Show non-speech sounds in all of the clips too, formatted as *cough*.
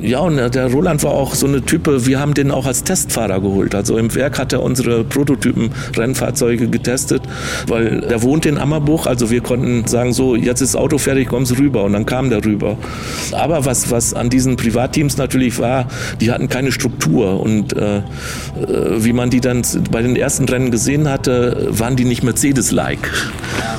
Ja, und der Roland war auch so eine Type, wir haben den auch als Testfahrer geholt. Also im Werk hat er unsere Prototypen Rennfahrzeuge getestet, weil der wohnt in Ammerbuch, also wir konnten sagen so, jetzt ist das Auto fertig, kommst rüber und dann kam der rüber. Aber was, was an diesen Privatteams natürlich war, die hatten keine Struktur und äh, äh wie man die dann bei den ersten Rennen gesehen hatte, waren die nicht Mercedes-like.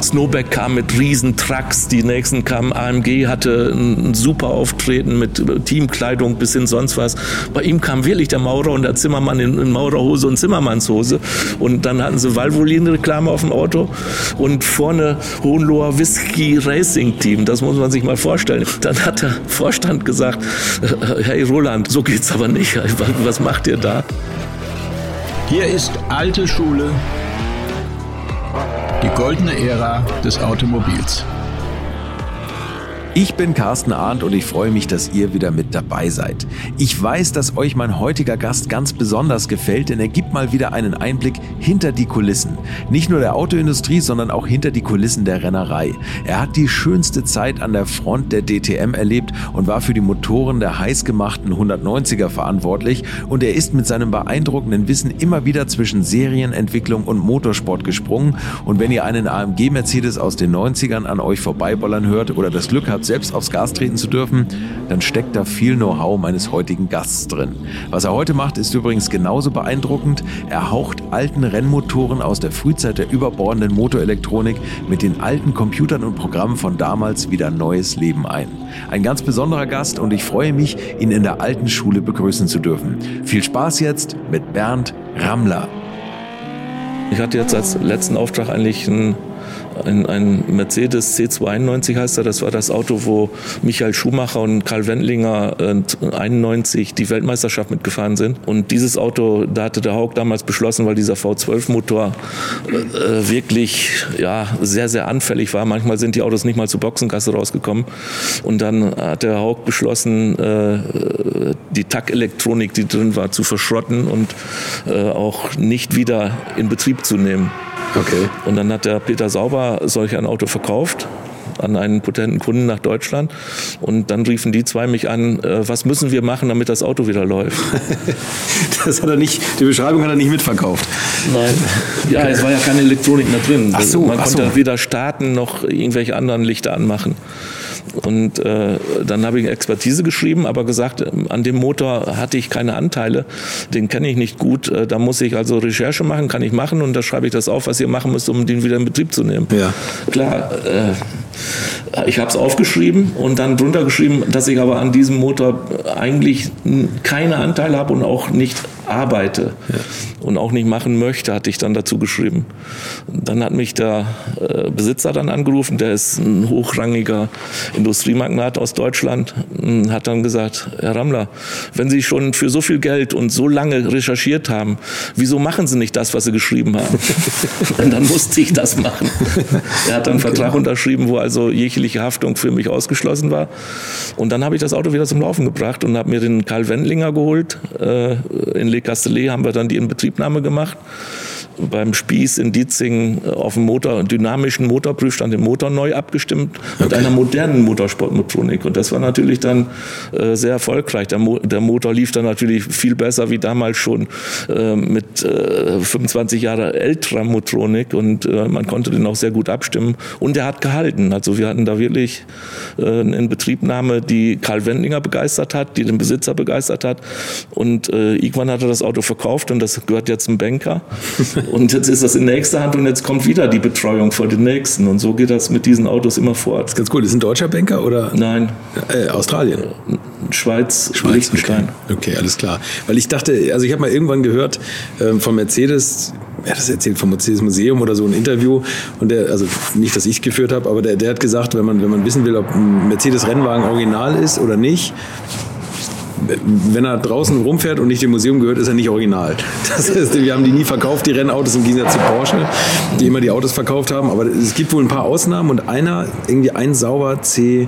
Snowback kam mit riesen Trucks, die nächsten kamen AMG, hatte ein super Auftreten mit Teamkleidung bis hin sonst was. Bei ihm kam wirklich der Maurer und der Zimmermann in, in Maurerhose und Zimmermannshose und dann hatten sie Valvoline-Reklame auf dem Auto und vorne Hohenloher Whisky Racing Team, das muss man sich mal vorstellen. Dann hat der Vorstand gesagt, hey Roland, so geht's aber nicht. Was macht ihr da? Hier ist alte Schule, die goldene Ära des Automobils. Ich bin Carsten Arndt und ich freue mich, dass ihr wieder mit dabei seid. Ich weiß, dass euch mein heutiger Gast ganz besonders gefällt, denn er gibt mal wieder einen Einblick hinter die Kulissen. Nicht nur der Autoindustrie, sondern auch hinter die Kulissen der Rennerei. Er hat die schönste Zeit an der Front der DTM erlebt und war für die Motoren der heißgemachten 190er verantwortlich und er ist mit seinem beeindruckenden Wissen immer wieder zwischen Serienentwicklung und Motorsport gesprungen und wenn ihr einen AMG Mercedes aus den 90ern an euch vorbeibollern hört oder das Glück habt, selbst aufs Gas treten zu dürfen, dann steckt da viel Know-how meines heutigen Gasts drin. Was er heute macht, ist übrigens genauso beeindruckend. Er haucht alten Rennmotoren aus der Frühzeit der überbordenden Motorelektronik mit den alten Computern und Programmen von damals wieder neues Leben ein. Ein ganz besonderer Gast und ich freue mich, ihn in der alten Schule begrüßen zu dürfen. Viel Spaß jetzt mit Bernd Rammler. Ich hatte jetzt als letzten Auftrag eigentlich einen ein, ein Mercedes C291 heißt er. Das war das Auto, wo Michael Schumacher und Karl Wendlinger äh, 91 die Weltmeisterschaft mitgefahren sind. Und dieses Auto, da hatte der Haug damals beschlossen, weil dieser V12-Motor äh, wirklich ja, sehr, sehr anfällig war. Manchmal sind die Autos nicht mal zur Boxengasse rausgekommen. Und dann hat der Haug beschlossen, äh, die TAC-Elektronik, die drin war, zu verschrotten und äh, auch nicht wieder in Betrieb zu nehmen. Okay. Und dann hat der Peter Sauber solch ein Auto verkauft an einen potenten Kunden nach Deutschland. Und dann riefen die zwei mich an, äh, was müssen wir machen, damit das Auto wieder läuft? *laughs* das hat er nicht, die Beschreibung hat er nicht mitverkauft. Nein. Ja, es war ja keine Elektronik mehr drin. Ach so, Man ach konnte so. weder starten noch irgendwelche anderen Lichter anmachen. Und äh, dann habe ich Expertise geschrieben, aber gesagt, an dem Motor hatte ich keine Anteile, den kenne ich nicht gut. Äh, da muss ich also Recherche machen, kann ich machen und da schreibe ich das auf, was ihr machen müsst, um den wieder in Betrieb zu nehmen. Ja. Klar, äh, ich habe es aufgeschrieben und dann drunter geschrieben, dass ich aber an diesem Motor eigentlich keine Anteile habe und auch nicht arbeite ja. und auch nicht machen möchte, hatte ich dann dazu geschrieben. Dann hat mich der äh, Besitzer dann angerufen, der ist ein hochrangiger Industriemagnat aus Deutschland, hm, hat dann gesagt, Herr Rammler, wenn Sie schon für so viel Geld und so lange recherchiert haben, wieso machen Sie nicht das, was Sie geschrieben haben? *laughs* und dann musste ich das machen. Er hat dann einen okay. Vertrag unterschrieben, wo also jegliche Haftung für mich ausgeschlossen war. Und dann habe ich das Auto wieder zum Laufen gebracht und habe mir den Karl Wendlinger geholt äh, in Le Castellet haben wir dann die Inbetriebnahme gemacht beim Spieß in Dietzing äh, auf dem Motor, dynamischen Motorprüfstand den Motor neu abgestimmt mit einer modernen Motorsportmotronik. Und das war natürlich dann äh, sehr erfolgreich. Der, Mo der, Motor lief dann natürlich viel besser wie damals schon äh, mit äh, 25 Jahre älterer Motronik und äh, man konnte den auch sehr gut abstimmen. Und er hat gehalten. Also wir hatten da wirklich äh, eine Inbetriebnahme, die Karl Wendlinger begeistert hat, die den Besitzer begeistert hat. Und irgendwann hat er das Auto verkauft und das gehört jetzt zum Banker. *laughs* Und jetzt ist das in nächster Hand und jetzt kommt wieder die Betreuung vor den nächsten. Und so geht das mit diesen Autos immer fort. Das ist ganz cool. Ist ein deutscher Banker oder? Nein. Äh, Australien. Schweiz, Schweiz Liechtenstein. Okay. okay. alles klar. Weil ich dachte, also ich habe mal irgendwann gehört äh, von Mercedes, er hat das erzählt vom Mercedes Museum oder so ein Interview und der, also nicht, dass ich geführt habe, aber der, der hat gesagt, wenn man, wenn man wissen will, ob ein Mercedes Rennwagen original ist oder nicht, wenn er draußen rumfährt und nicht dem Museum gehört, ist er nicht original. Das heißt, wir haben die nie verkauft, die Rennautos im Gegensatz zu Porsche, die immer die Autos verkauft haben. Aber es gibt wohl ein paar Ausnahmen und einer, irgendwie ein sauber C,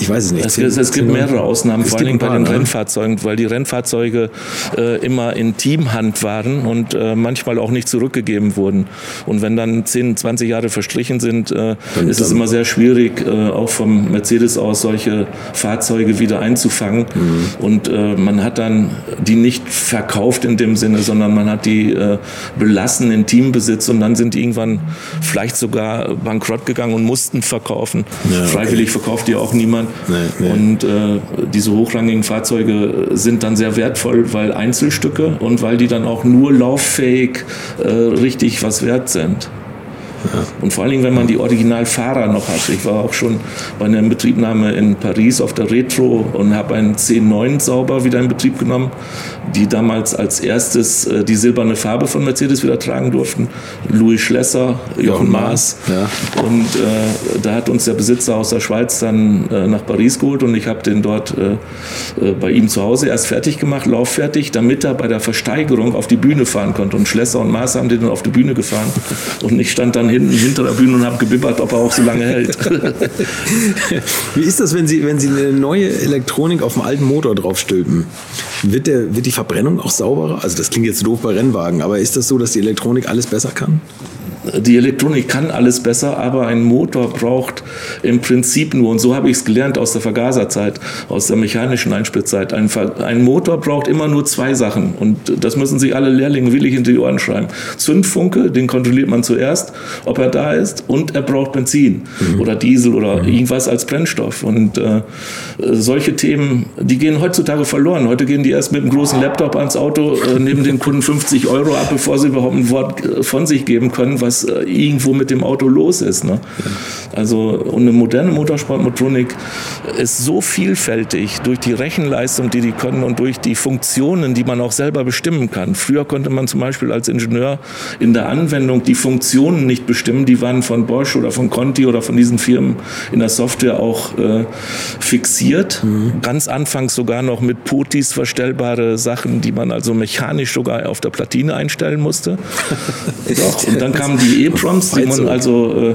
ich weiß es nicht. Es, es, es gibt mehrere Ausnahmen, vor allem bei den ne? Rennfahrzeugen, weil die Rennfahrzeuge äh, immer in Teamhand waren und äh, manchmal auch nicht zurückgegeben wurden. Und wenn dann 10, 20 Jahre verstrichen sind, äh, ist es immer sehr schwierig, äh, auch vom Mercedes aus solche Fahrzeuge wieder einzufangen. Mhm Und äh, man hat dann die nicht verkauft in dem Sinne, sondern man hat die äh, belassen in Teambesitz und dann sind die irgendwann vielleicht sogar bankrott gegangen und mussten verkaufen. Ja, okay. Freiwillig verkauft die auch niemand. Nee, nee. Und äh, diese hochrangigen Fahrzeuge sind dann sehr wertvoll, weil Einzelstücke und weil die dann auch nur lauffähig äh, richtig was wert sind. Ja. Und vor allen Dingen, wenn man die Originalfahrer noch hat. Ich war auch schon bei einer Betriebnahme in Paris auf der Retro und habe einen C9 sauber wieder in Betrieb genommen, die damals als erstes äh, die silberne Farbe von Mercedes wieder tragen durften. Louis Schlesser, Jochen Maas. Ja. Und äh, da hat uns der Besitzer aus der Schweiz dann äh, nach Paris geholt und ich habe den dort äh, äh, bei ihm zu Hause erst fertig gemacht, lauffertig, damit er bei der Versteigerung auf die Bühne fahren konnte. Und Schlesser und Maas haben den dann auf die Bühne gefahren. Und ich stand dann hinten hinter der Bühne und habe gebibbert, ob er auch so lange hält. *laughs* Wie ist das, wenn Sie, wenn Sie eine neue Elektronik auf dem alten Motor draufstülpen? Wird, der, wird die Verbrennung auch sauberer? Also das klingt jetzt doof bei Rennwagen, aber ist das so, dass die Elektronik alles besser kann? Die Elektronik kann alles besser, aber ein Motor braucht im Prinzip nur, und so habe ich es gelernt aus der Vergaserzeit, aus der mechanischen Einspritzeit, ein, ein, Motor braucht immer nur zwei Sachen. Und das müssen sich alle Lehrlinge willig in die Ohren schreiben. Zündfunke, den kontrolliert man zuerst, ob er da ist, und er braucht Benzin mhm. oder Diesel oder mhm. irgendwas als Brennstoff. Und äh, solche Themen, die gehen heutzutage verloren. Heute gehen die erst mit einem großen Laptop ans Auto, äh, nehmen den Kunden 50 Euro ab, bevor sie überhaupt ein Wort äh, von sich geben können, was äh, irgendwo mit dem Auto los ist. Ne? Also und eine moderne Motorsportmotorik ist so vielfältig durch die Rechenleistung, die die können und durch die Funktionen, die man auch selber bestimmen kann. Früher konnte man zum Beispiel als Ingenieur in der Anwendung die Funktionen nicht bestimmen, die waren von Bosch oder von Conti oder von diesen Firmen in der Software auch äh, fixiert. Mhm. Ganz anfangs sogar noch mit Potis verstellbare Sachen, die man also mechanisch sogar auf der Platine einstellen musste. *laughs* Doch, und dann kamen die EEPROMs, die man also äh,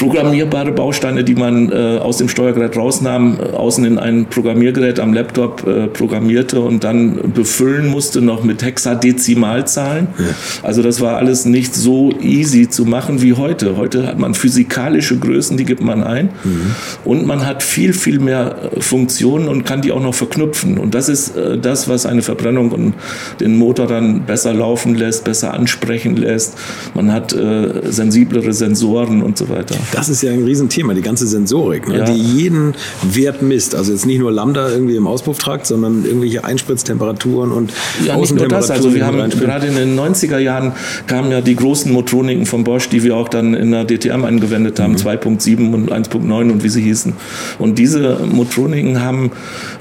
programmierbare Bausteine, die man äh, aus dem Steuergerät rausnahm, äh, außen in ein Programmiergerät am Laptop äh, programmierte und dann befüllen musste noch mit Hexadezimalzahlen. Ja. Also das war alles nicht so easy zu machen wie heute. Heute hat man physikalische Größen, die gibt man ein mhm. und man hat viel, viel mehr äh, Funktionen und kann die auch noch verknüpfen. Und das ist das, was eine Verbrennung und den Motor dann besser laufen lässt, besser ansprechen lässt. Man hat äh, sensiblere Sensoren und so weiter. Das ist ja ein Riesenthema, die ganze Sensorik, ne? ja. die jeden Wert misst. Also jetzt nicht nur Lambda irgendwie im Auspufftrakt, sondern irgendwelche Einspritztemperaturen und ja, nicht nur das. Also wir haben gerade in den 90er Jahren kamen ja die großen Motroniken von Bosch, die wir auch dann in der DTM angewendet haben, mhm. 2.7 und 1.9 und wie sie hießen. Und diese Motroniken haben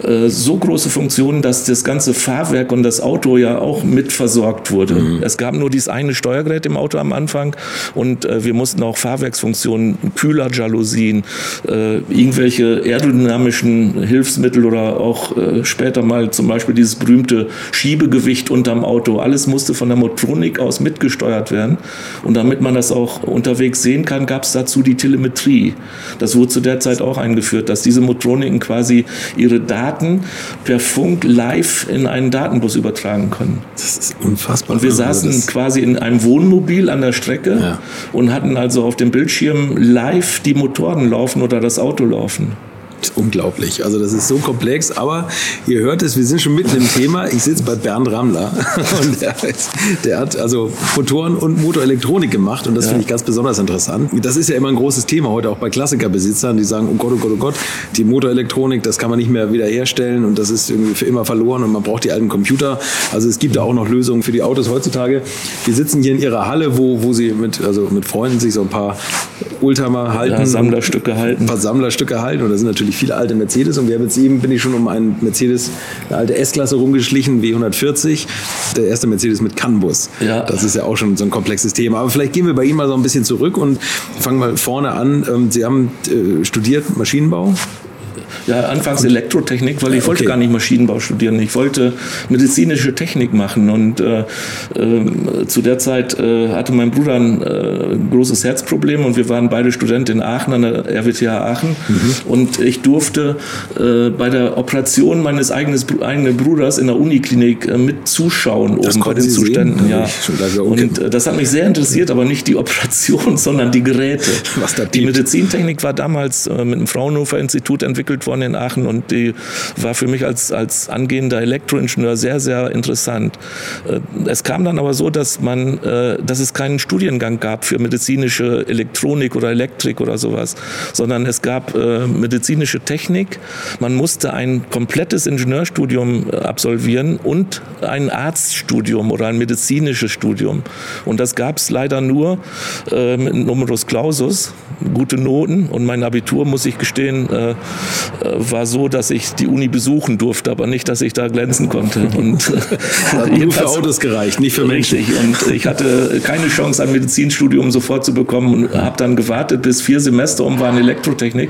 äh, so große Funktionen, dass das ganze Fahrwerk und das Auto ja auch mit versorgt wurde. Mhm. Es gab nur dieses eine Steuergerät im Auto am Anfang und äh, wir mussten auch Fahrwerksfunktionen, Kühlerjalousien, äh, irgendwelche aerodynamischen Hilfsmittel oder auch äh, später mal zum Beispiel dieses berühmte Schiebegewicht unterm Auto, alles musste von der Motronik aus mitgesteuert werden. Und damit man das auch unterwegs sehen kann, gab es dazu die Telemetrie. Das wurde zu der Zeit auch eingeführt, dass diese Motroniken quasi ihre Daten per Funk live in einen Datenbus übertragen können. Das ist unfassbar. Und wir saßen quasi in einem Wohnmobil an der Strecke ja. und hatten also auf dem Bildschirm live die Motoren laufen oder das Auto laufen unglaublich. Also das ist so komplex, aber ihr hört es, wir sind schon mitten im Thema. Ich sitze bei Bernd Rammler *laughs* und der, der, hat also Motoren und Motorelektronik gemacht und das ja. finde ich ganz besonders interessant. Das ist ja immer ein großes Thema heute auch bei Klassikerbesitzern, die sagen, oh Gott, oh Gott, oh Gott, die Motorelektronik, das kann man nicht mehr wiederherstellen und das ist irgendwie für immer verloren und man braucht die alten Computer. Also es gibt da auch noch Lösungen für die Autos heutzutage. Wir sitzen hier in ihrer Halle, wo, wo sie mit, also mit Freunden sich so ein paar Oldtimer halten. Ja, Sammlerstücke halten. Ein paar Sammlerstücke halten und da sind natürlich natürlich viele alte Mercedes und wir haben jetzt eben, bin ich schon um einen Mercedes, eine alte S-Klasse rumgeschlichen, W140, der erste Mercedes mit CAN-Bus. Ja. Das ist ja auch schon so ein komplexes Thema. Aber vielleicht gehen wir bei Ihnen mal so ein bisschen zurück und fangen mal vorne an. Ähm, Sie haben äh, studiert Maschinenbau ja, anfangs Elektrotechnik, weil ich wollte gar nicht Maschinenbau studieren. Ich wollte medizinische Technik machen. Und äh, äh, zu der Zeit äh, hatte mein Bruder ein äh, großes Herzproblem und wir waren beide Studenten in Aachen an der RWTH Aachen. Mhm. Und ich durfte äh, bei der Operation meines eigenes, eigenen Bruders in der Uniklinik äh, mit zuschauen das oben bei den Sie Zuständen. Ja. Und das hat mich sehr interessiert, aber nicht die Operation, *laughs* sondern die Geräte. Was da die Medizintechnik war damals mit dem Fraunhofer Institut entwickelt ausgebildet worden in Aachen und die war für mich als, als angehender Elektroingenieur sehr, sehr interessant. Äh, es kam dann aber so, dass man, äh, dass es keinen Studiengang gab für medizinische Elektronik oder Elektrik oder sowas, sondern es gab äh, medizinische Technik. Man musste ein komplettes Ingenieurstudium absolvieren und ein Arztstudium oder ein medizinisches Studium. Und das gab es leider nur mit Numerus Clausus, gute Noten und mein Abitur, muss ich gestehen, war so, dass ich die Uni besuchen durfte, aber nicht, dass ich da glänzen konnte. *laughs* Und nur für Autos gereicht, nicht für Menschen. Richtig. Und ich hatte keine Chance, ein Medizinstudium sofort zu bekommen und habe dann gewartet, bis vier Semester um war in Elektrotechnik.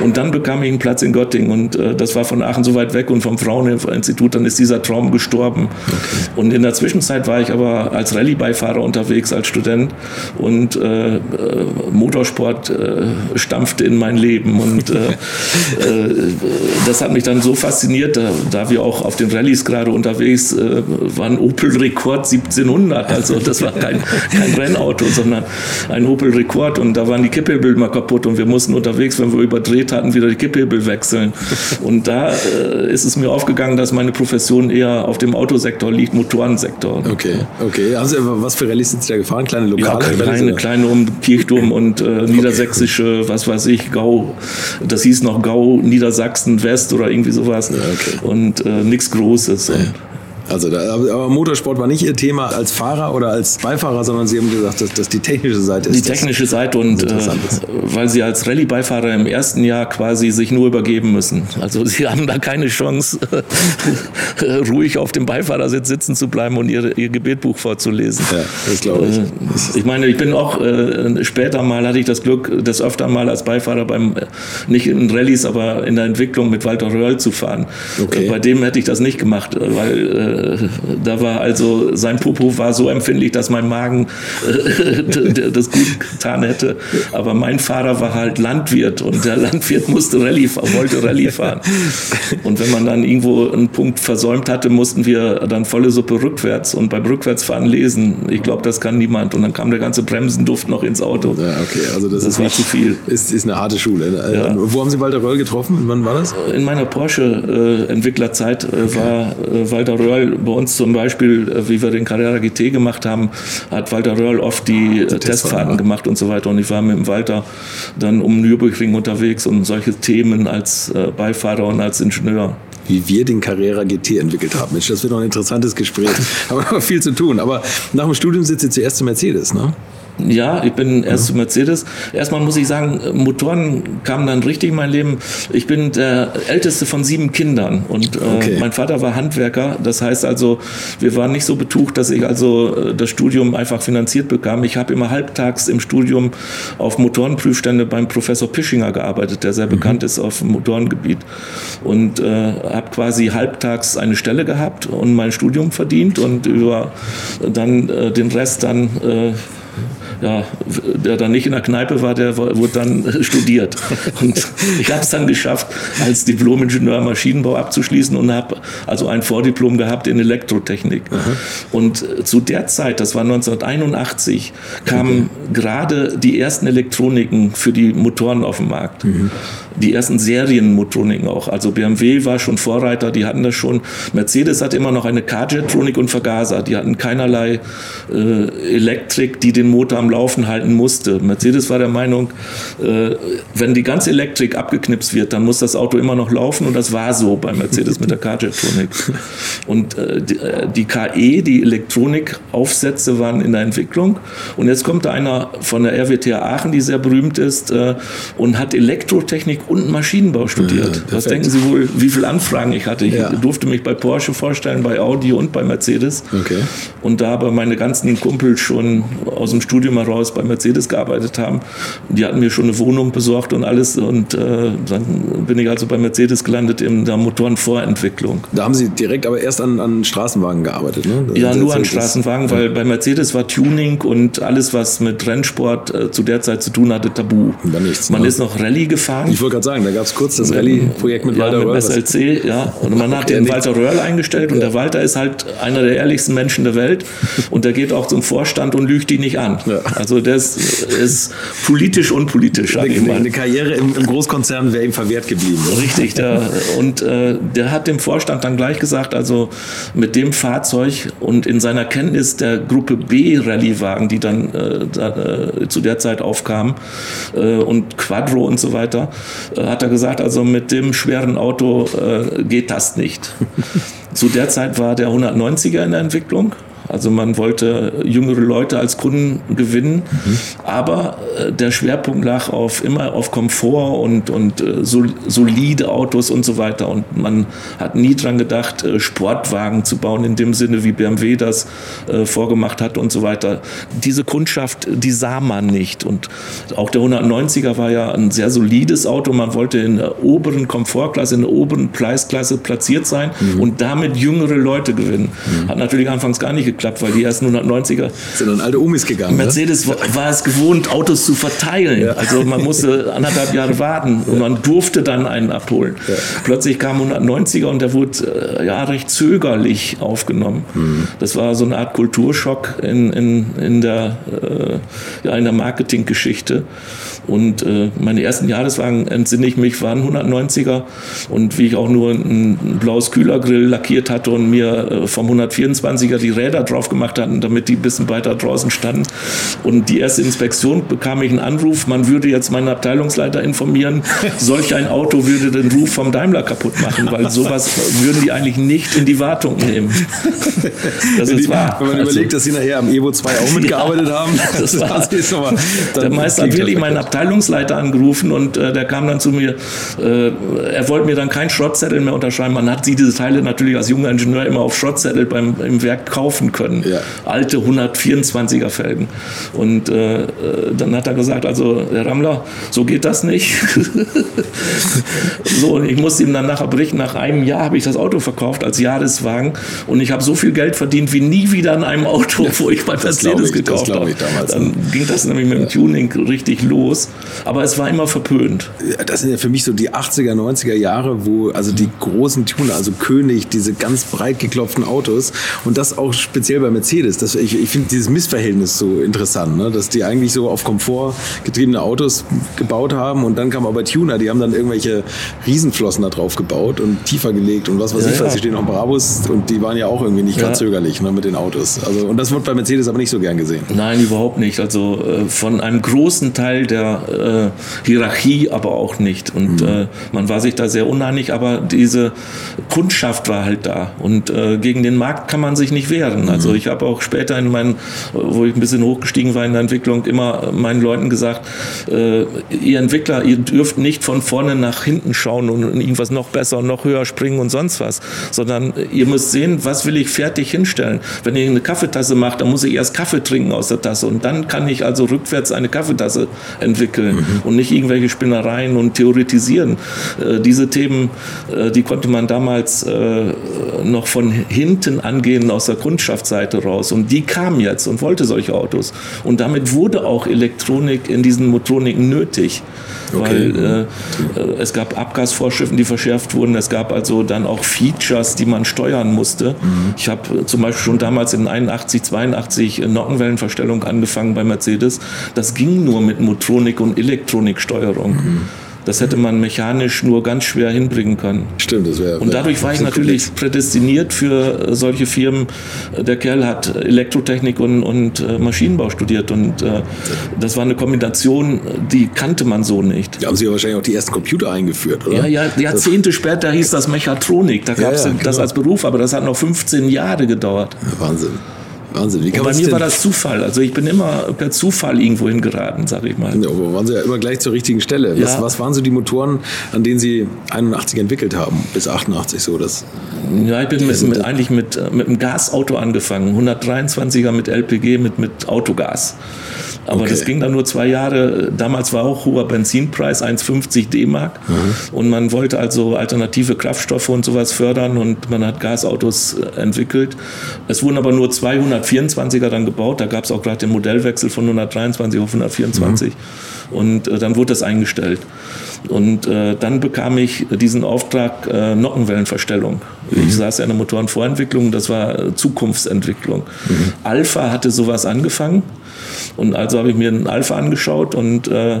Und dann bekam ich einen Platz in Göttingen. Und äh, das war von Aachen so weit weg und vom Fraunhofer-Institut. Dann ist dieser Traum gestorben. Okay. Und in der Zwischenzeit war ich aber als Rallye-Beifahrer unterwegs, als Student. Und äh, äh Motorsport äh, stampfte in mein Leben. Und äh, *laughs* äh, das hat mich dann so fasziniert, da, da wir auch auf den Rallyes gerade unterwegs waren Opel Rekord 1700. Also das war kein, kein Rennauto, sondern ein Opel Rekord. Und da waren die Kipphebel mal kaputt und wir mussten unterwegs, wenn wir überdreht hatten, wieder die Kipphebel wechseln. Und da äh, ist es mir aufgegangen, dass meine Profession eher auf dem Autosektor liegt, Motorensektor. Okay, okay. Also was für Rallyes sind Sie da gefahren? Kleine lokale? Ja, kleine, kleine um Kirchturm und äh, niedersächsische, was weiß ich, Gau. Das hieß noch Gau, Niedersachsen West oder irgendwie sowas. Ja, okay. Und äh, nichts Großes. Ja. Also da, aber Motorsport war nicht Ihr Thema als Fahrer oder als Beifahrer, sondern Sie haben gesagt, dass das die technische Seite ist. Die technische Seite und äh, weil Sie als Rallye-Beifahrer im ersten Jahr quasi sich nur übergeben müssen. Also Sie *laughs* haben da keine Chance, *laughs* ruhig auf dem Beifahrersitz sitzen zu bleiben und Ihr, Ihr Gebetbuch vorzulesen. Ja, das glaube ich. Äh, ich meine, ich bin auch äh, später mal hatte ich das Glück, das öfter mal als Beifahrer beim nicht in Rallyes, aber in der Entwicklung mit Walter Röhrl zu fahren. Okay. Bei dem hätte ich das nicht gemacht, weil äh, äh, da war also, sein Popo war so empfindlich, dass mein Magen äh, *laughs* das gut getan hätte. Aber mein Fahrer war halt Landwirt und der Landwirt musste Rallye, wollte Rallye fahren. Und wenn man dann irgendwo einen Punkt versäumt hatte, mussten wir dann volle Suppe rückwärts und beim Rückwärtsfahren lesen. Ich glaube, das kann niemand. Und dann kam der ganze Bremsenduft noch ins Auto. Ja, okay, also das, das ist war nicht, zu viel. Ist, ist eine harte Schule. Äh, ja. Wo haben Sie Walter Röll getroffen? Wann war das? In meiner Porsche-Entwicklerzeit äh, okay. war äh, Walter Röll bei uns zum Beispiel, äh, wie wir den Carrera GT gemacht haben, hat Walter Röhrl oft die, die Testfahrten gemacht und so weiter. Und ich war mit dem Walter dann um Nürburgring unterwegs und solche Themen als äh, Beifahrer und als Ingenieur wie wir den Carrera GT entwickelt haben. Mensch, das wird noch ein interessantes Gespräch. *laughs* Aber viel zu tun. Aber nach dem Studium sitzt ihr zuerst zu Mercedes, ne? Ja, ich bin erst zu Mercedes. Erstmal muss ich sagen, Motoren kamen dann richtig in mein Leben. Ich bin der älteste von sieben Kindern und äh, okay. mein Vater war Handwerker. Das heißt also, wir waren nicht so betucht, dass ich also äh, das Studium einfach finanziert bekam. Ich habe immer halbtags im Studium auf Motorenprüfstände beim Professor Pischinger gearbeitet, der sehr mhm. bekannt ist auf dem Motorengebiet und äh, habe quasi halbtags eine Stelle gehabt und mein Studium verdient und über dann äh, den Rest dann äh, ja, der dann nicht in der Kneipe war, der wurde dann *laughs* studiert. Und ich habe es dann geschafft, als Diplom-Ingenieur Maschinenbau abzuschließen und habe also ein Vordiplom gehabt in Elektrotechnik. Aha. Und zu der Zeit, das war 1981, kamen okay. gerade die ersten Elektroniken für die Motoren auf den Markt. Mhm die ersten Serienmotroniken auch. Also BMW war schon Vorreiter, die hatten das schon. Mercedes hat immer noch eine Carjetronik und Vergaser. Die hatten keinerlei äh, Elektrik, die den Motor am Laufen halten musste. Mercedes war der Meinung, äh, wenn die ganze Elektrik abgeknipst wird, dann muss das Auto immer noch laufen und das war so bei Mercedes mit der Carjetronik. Und äh, die, äh, die KE, die Elektronikaufsätze waren in der Entwicklung. Und jetzt kommt da einer von der RWTH Aachen, die sehr berühmt ist, äh, und hat Elektrotechnik und Maschinenbau studiert. Ja, Was denken Sie wohl, wie viele Anfragen ich hatte? Ich ja. durfte mich bei Porsche vorstellen, bei Audi und bei Mercedes. Okay. Und da aber meine ganzen Kumpel schon aus dem Studium heraus bei Mercedes gearbeitet haben, die hatten mir schon eine Wohnung besorgt und alles. Und äh, dann bin ich also bei Mercedes gelandet in der Motorenvorentwicklung. Da haben Sie direkt aber erst an, an Straßenwagen gearbeitet, ne? ja, nur an Straßenwagen, weil bei Mercedes war Tuning und alles, was mit Rennsport äh, zu der Zeit zu tun hatte, tabu. Nichts, Man ne? ist noch Rallye gefahren. Ich wollte gerade sagen, da gab es kurz das Rallye-Projekt mit ja, Walter Röhrl. SLC, ja. Und man hat den Walter Röhrl eingestellt und der Walter ist halt einer der ehrlichsten Menschen der Welt und der geht auch zum Vorstand und lügt die nicht an. Ja. Also das ist politisch unpolitisch. Eine, eine Karriere im, im, Großkonzern wäre ihm verwehrt geblieben. Oder? Richtig. Der, und äh, der hat dem Vorstand dann gleich gesagt, also mit dem Fahrzeug und in seiner Kenntnis der Gruppe B Rallyewagen, die dann äh, da, äh, zu der Zeit aufkamen äh, und Quadro und so weiter, hat er gesagt, also mit dem schweren Auto äh, geht das nicht. *laughs* Zu der Zeit war der 190er in der Entwicklung also man wollte jüngere Leute als Kunden gewinnen, mhm. aber äh, der Schwerpunkt lag auf immer auf Komfort und, und äh, solide Autos und so weiter. Und man hat nie dran gedacht, äh, Sportwagen zu bauen in dem Sinne, wie BMW das vorgemacht hat und so weiter. Diese Kundschaft, die sah man nicht. Und auch der 190er war ja ein sehr solides Auto. Man wollte in der oberen Komfortklasse, in der oberen Preisklasse platziert sein mhm. und damit jüngere Leute gewinnen. Mhm. Hat natürlich anfangs gar nicht geklappt, weil die ersten 190er sind dann alte Umis gegangen. Ne? Mercedes ne? war, es gewohnt, Autos zu verteilen. Ja. Also man musste anderthalb Jahre warten und man durfte dann einen abholen. Ja. Plötzlich kam 190er und der wurde äh, ja recht zögerlich aufgenommen. Mhm. Das war so eine Art Kulturschock in, in, in der, äh, ja, in der Marketinggeschichte. Und äh, meine ersten Jahreswagen, entsinne ich mich, waren 190er. Und wie ich auch nur ein blaues Kühlergrill lackiert hatte und mir äh, vom 124er die Räder drauf gemacht hatten, damit die ein bisschen weiter draußen standen. Und die erste Inspektion bekam ich einen Anruf, man würde jetzt meinen Abteilungsleiter informieren, *laughs* solch ein Auto würde den Ruf vom Daimler kaputt machen, weil *laughs* sowas würden die eigentlich nicht in die Wartung nehmen. *laughs* Das ist wahr. Wenn man also, überlegt, dass sie nachher am Evo 2 auch mitgearbeitet ja, haben. Das war, das ist aber, der Meister hat wirklich meinen Abteilungsleiter angerufen und äh, der kam dann zu mir, äh, er wollte mir dann keinen Schrottzettel mehr unterschreiben. Man hat diese Teile natürlich als junger Ingenieur immer auf Schrottzettel beim, im Werk kaufen können. Ja. Alte 124er Felgen. Und äh, dann hat er gesagt, also Herr Rammler, so geht das nicht. *laughs* so, ich musste ihm dann nachher berichten, nach einem Jahr habe ich das Auto verkauft als Jahreswagen und ich habe so viel Geld verdient wie nie wieder an einem Auto, wo ich bei Mercedes gekauft habe. Dann ging das nämlich mit dem ja. Tuning richtig los. Aber es war immer verpönt. Das sind ja für mich so die 80er, 90er Jahre, wo also die großen Tuner, also König, diese ganz breit geklopften Autos und das auch speziell bei Mercedes. Das, ich ich finde dieses Missverhältnis so interessant, ne? dass die eigentlich so auf Komfort getriebene Autos gebaut haben und dann kam aber Tuner, die haben dann irgendwelche Riesenflossen da drauf gebaut und tiefer gelegt und was weiß ja, ich was. Ja. stehen noch Brabus und die waren ja auch irgendwie nicht ja. ganz zögerlich ne, mit den Autos. Also, und das wird bei Mercedes aber nicht so gern gesehen. Nein, überhaupt nicht. Also äh, von einem großen Teil der äh, Hierarchie aber auch nicht. Und mhm. äh, man war sich da sehr uneinig, aber diese Kundschaft war halt da. Und äh, gegen den Markt kann man sich nicht wehren. Mhm. Also ich habe auch später in meinen, wo ich ein bisschen hochgestiegen war in der Entwicklung, immer meinen Leuten gesagt, äh, ihr Entwickler, ihr dürft nicht von vorne nach hinten schauen und irgendwas noch besser und noch höher springen und sonst was, sondern ihr müsst sehen, was will ich fertig hinstellen. Wenn ihr eine Kaffeetasse macht, dann muss ich erst Kaffee trinken aus der Tasse und dann kann ich also rückwärts eine Kaffeetasse entwickeln mhm. und nicht irgendwelche Spinnereien und theoretisieren. Äh, diese Themen, äh, die konnte man damals äh, noch von hinten angehen aus der Kundschaftsseite raus und die kam jetzt und wollte solche Autos und damit wurde auch Elektronik in diesen Motroniken nötig. Okay. Weil äh, es gab Abgasvorschriften, die verschärft wurden. Es gab also dann auch Features, die man steuern musste. Mhm. Ich habe zum Beispiel schon damals in 81, 82 Nockenwellenverstellung angefangen bei Mercedes. Das ging nur mit Motronik und Elektroniksteuerung. Mhm. Das hätte man mechanisch nur ganz schwer hinbringen können. Stimmt, das wäre. Und dadurch war ich natürlich prädestiniert für äh, solche Firmen. Der Kerl hat Elektrotechnik und, und äh, Maschinenbau studiert und äh, das war eine Kombination, die kannte man so nicht. Da haben Sie ja wahrscheinlich auch die ersten Computer eingeführt, oder? Ja, ja Jahrzehnte später hieß das Mechatronik. Da gab es ja, ja, das genau. als Beruf, aber das hat noch 15 Jahre gedauert. Wahnsinn. Wahnsinn. Wie kann bei mir war das Zufall. Also ich bin immer per Zufall irgendwo hingeraten, sage ich mal. Ja, aber waren Sie ja immer gleich zur richtigen Stelle. Was, ja. was, waren so die Motoren, an denen Sie 81 entwickelt haben, bis 88 so? Das, ja, ich bin mit, mit, eigentlich mit, mit einem Gasauto angefangen. 123er mit LPG, mit, mit Autogas. Aber okay. das ging dann nur zwei Jahre. Damals war auch hoher Benzinpreis, 1,50 D-Mark. Mhm. Und man wollte also alternative Kraftstoffe und sowas fördern und man hat Gasautos äh, entwickelt. Es wurden aber nur 224er dann gebaut. Da gab es auch gerade den Modellwechsel von 123 auf 124. Mhm. Und äh, dann wurde das eingestellt. Und äh, dann bekam ich diesen Auftrag äh, Nockenwellenverstellung. Mhm. Ich saß ja in der Motorenvorentwicklung, das war äh, Zukunftsentwicklung. Mhm. Alpha hatte sowas angefangen Und also habe ich mir einen Alpha angeschaut und äh,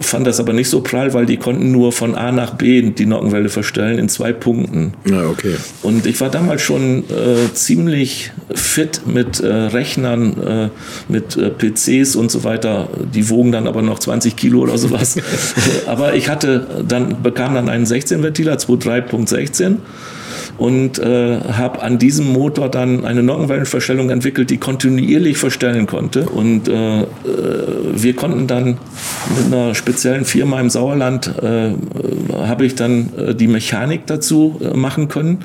fand das aber nicht so prall, weil die konnten nur von A nach B die Nockenwelle verstellen in zwei Punkten. Ja, okay. Und ich war damals schon äh, ziemlich fit mit äh, Rechnern, äh, mit äh, PCs und so weiter. Die wogen dann aber noch 20 Kilo oder sowas. *laughs* aber ich hatte dann, bekam dann einen 16-Ventiler, 2.3.16 und äh, habe an diesem Motor dann eine Nockenwellenverstellung entwickelt, die kontinuierlich verstellen konnte. Und äh, äh, wir konnten dann mit einer speziellen Firma im Sauerland, äh, habe ich dann äh, die Mechanik dazu äh, machen können,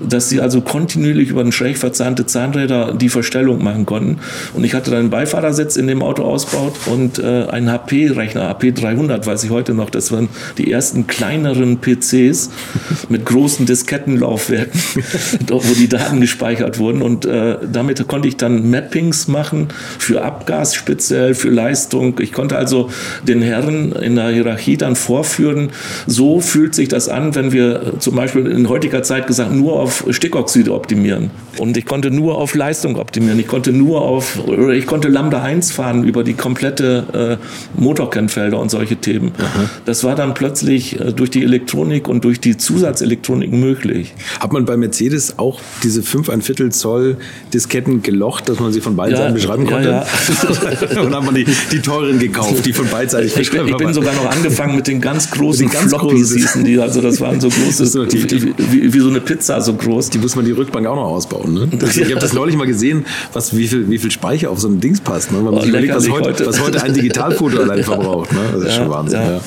dass sie also kontinuierlich über ein schräg verzahnte Zahnräder die Verstellung machen konnten. Und ich hatte dann einen Beifahrersitz in dem Auto ausgebaut und äh, einen HP-Rechner, HP 300, weiß ich heute noch, das waren die ersten kleineren PCs mit großen Diskettenlaufwerken werden, *laughs* wo die Daten gespeichert wurden. Und äh, damit konnte ich dann Mappings machen für Abgas speziell, für Leistung. Ich konnte also den Herren in der Hierarchie dann vorführen, so fühlt sich das an, wenn wir zum Beispiel in heutiger Zeit gesagt nur auf Stickoxide optimieren. Und ich konnte nur auf Leistung optimieren. Ich konnte nur auf, oder ich konnte Lambda 1 fahren über die komplette äh, Motorkennfelder und solche Themen. Aha. Das war dann plötzlich äh, durch die Elektronik und durch die Zusatzelektronik möglich. Hat man bei Mercedes auch diese 5 ein Viertel Zoll Disketten gelocht, dass man sie von beiden ja, Seiten beschreiben konnte? Ja, ja. *laughs* Und hat man die, die teuren gekauft, die von beidseitig ich, ich, ich bin sogar noch angefangen mit den ganz großen ganz Floppies, hießen die. Also das waren so große, die, die, wie, wie, so eine Pizza so groß. Die muss man die Rückbank auch noch ausbauen. Ne? Das, ich habe das neulich mal gesehen, was, wie, viel, wie viel Speicher auf so ein Dings passt. Ne? Man oh, überlegt, was heute, heute. was heute ein Digitalfoto allein verbraucht. Ne? Das ist schon Wahnsinn.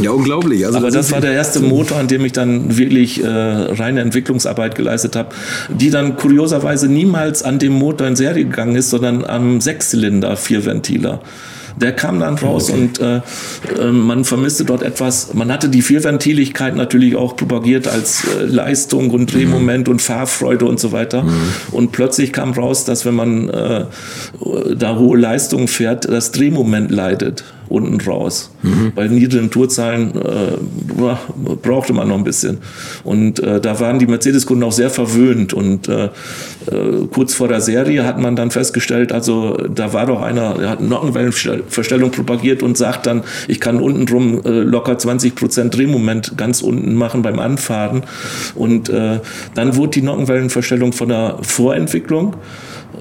Ja, unglaublich. Also, Aber das, das war der erste Motor, an dem ich dann wirklich äh, reine Entwicklungs Entwicklungsarbeit geleistet habe, die dann kurioserweise niemals an dem Motor in Serie gegangen ist, sondern am Sechszylinder Vierventiler. Der kam dann raus okay. und äh, äh, man vermisste dort etwas. Man hatte die Vierventiligkeit natürlich auch propagiert als äh, Leistung und Drehmoment mhm. und Fahrfreude und so weiter. Mhm. Und plötzlich kam raus, dass wenn man äh, da hohe Leistungen fährt, das Drehmoment leidet unten raus. Mhm. Bei niedrigen Tourzahlen äh, brauchte man noch ein bisschen. Und äh, da waren die Mercedes-Kunden auch sehr verwöhnt. Und äh, äh, kurz vor der Serie hat man dann festgestellt, also da war doch einer, der hat Nockenwellenverstellung propagiert und sagt dann, ich kann unten drum äh, locker 20 Prozent Drehmoment ganz unten machen beim Anfahren. Und äh, dann wurde die Nockenwellenverstellung von der Vorentwicklung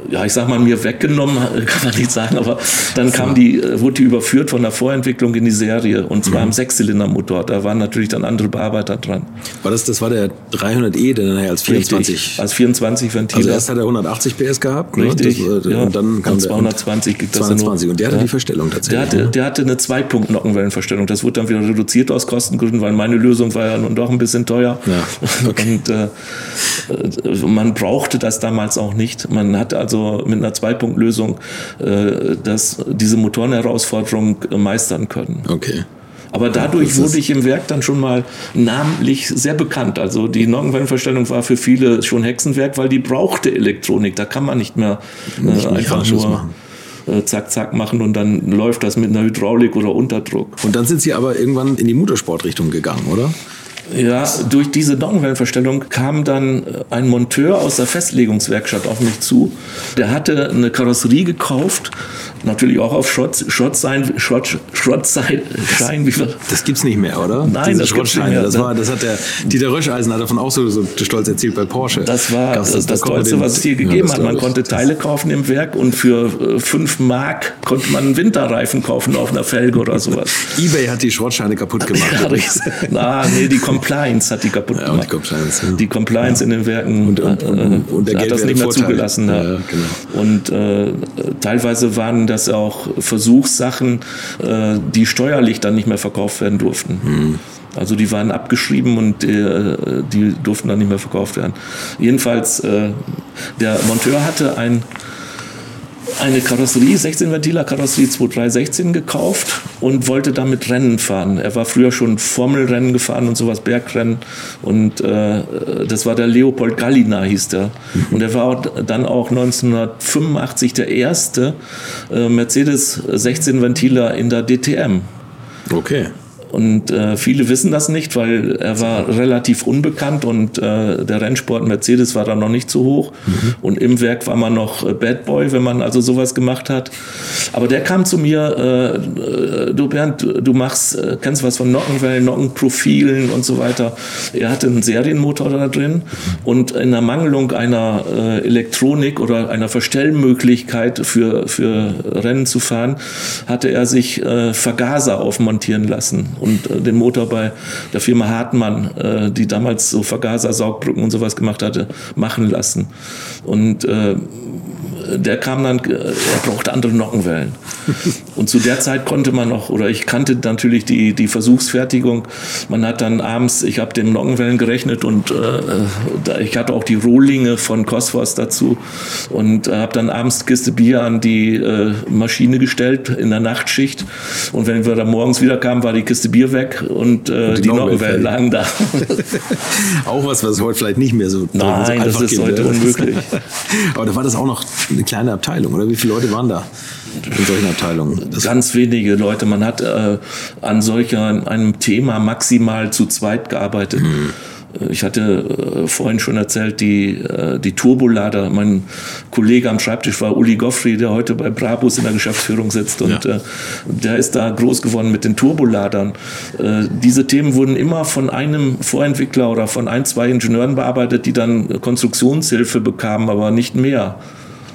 ja, ich sag mal, mir weggenommen, *laughs* kann man nicht sagen, aber dann kam die, äh, wurde die überführt von der Vorentwicklung in die Serie und zwar mhm. im Sechszylindermotor. Da waren natürlich dann andere Bearbeiter dran. War das, das war der 300e, der nachher als 24? Richtig, als 24 Ventiler. Also erst hat er 180 PS gehabt, ne? Richtig, ne? das, ja. und dann kam und 220 gibt 220 und der hatte ja. die Verstellung tatsächlich. Der hatte, ne? der hatte eine Zwei-Punkt-Nockenwellenverstellung. Das wurde dann wieder reduziert aus Kostengründen, weil meine Lösung war ja nun doch ein bisschen teuer. Ja. *laughs* Okay. Und äh, äh man brauchte das damals auch nicht. Man hatte also mit einer Zwei-Punkt-Lösung äh, diese Motorenherausforderung meistern können. Okay. Aber dadurch wurde ich im Werk dann schon mal namentlich sehr bekannt. Also die Nockenwellenverstellung war für viele schon Hexenwerk, weil die brauchte Elektronik. Da kann man nicht mehr äh, einfach nur machen. Äh, zack, zack machen und dann läuft das mit einer Hydraulik oder Unterdruck. Und dann sind Sie aber irgendwann in die Motorsportrichtung gegangen, oder? Ja, durch diese Nockenwellenverstellung kam dann äh, ein Monteur aus der Festlegungswerkstatt auf mich zu. Der hatte eine Karosserie gekauft, natürlich auch auf Schrott, Schrottschein, Schrott, Schrottschein, wie wir Das gibt's nicht mehr, oder? Nein, Diese das gibt's nicht mehr. Das, war, das hat der Dieter Röscheisen hat davon auch so, so stolz erzählt bei Porsche. Das war das, das, das Tollste, was es hier gegeben ja, hat. Man konnte Teile kaufen im Werk und für 5 äh, Mark konnte man einen Winterreifen kaufen auf einer Felge oder sowas. *laughs* Ebay hat die Schrottscheine kaputt gemacht. *laughs* ja, Na, nee, die Compliance hat die kaputt ja, gemacht. Die Compliance, ja. die Compliance in den Werken und, und, und, äh, und hat das nicht mehr Vorteil. zugelassen. Genau. Und äh, teilweise waren das auch Versuchssachen, äh, die steuerlich dann nicht mehr verkauft werden durften. Mhm. Also die waren abgeschrieben und äh, die durften dann nicht mehr verkauft werden. Jedenfalls, äh, der Monteur hatte ein eine Karosserie, 16 Ventiler Karosserie 2316 gekauft und wollte damit Rennen fahren. Er war früher schon Formelrennen gefahren und sowas, Bergrennen. Und äh, das war der Leopold Gallina, hieß der. Und er war dann auch 1985 der erste äh, Mercedes 16 Ventiler in der DTM. Okay. Und äh, viele wissen das nicht, weil er war relativ unbekannt und äh, der Rennsport Mercedes war da noch nicht so hoch. Mhm. Und im Werk war man noch äh, Bad Boy, wenn man also sowas gemacht hat. Aber der kam zu mir, äh, äh du Bernd, du machst, äh, kennst was von Nockenwellen, Nockenprofilen und so weiter. Er hatte einen Serienmotor da drin und in der Mangelung einer äh, Elektronik oder einer Verstellmöglichkeit für, für Rennen zu fahren, hatte er sich äh, Vergaser aufmontieren lassen und äh, den Motor bei der Firma Hartmann, äh, die damals so Vergaser, Saugbrücken und sowas gemacht hatte, machen lassen. Und äh, der kam dann, äh, er brauchte andere Nockenwellen. *laughs* Und zu der Zeit konnte man noch, oder ich kannte natürlich die, die Versuchsfertigung. Man hat dann abends, ich habe den Nockenwellen gerechnet und äh, ich hatte auch die Rohlinge von Cosmos dazu und äh, habe dann abends Kiste Bier an die äh, Maschine gestellt in der Nachtschicht. Und wenn wir dann morgens wieder kamen, war die Kiste Bier weg und, äh, und die, die Nockenwellen lagen da. *laughs* auch was, was heute vielleicht nicht mehr so Nein, das ist heute *laughs* unmöglich. Aber da war das auch noch eine kleine Abteilung, oder? Wie viele Leute waren da in solchen Abteilungen? Das Ganz wenige Leute. Man hat äh, an solcher, einem Thema maximal zu zweit gearbeitet. Hm. Ich hatte äh, vorhin schon erzählt, die, äh, die Turbolader. Mein Kollege am Schreibtisch war Uli Goffri, der heute bei Brabus in der Geschäftsführung sitzt. Und ja. äh, der ist da groß geworden mit den Turboladern. Äh, diese Themen wurden immer von einem Vorentwickler oder von ein, zwei Ingenieuren bearbeitet, die dann Konstruktionshilfe bekamen, aber nicht mehr.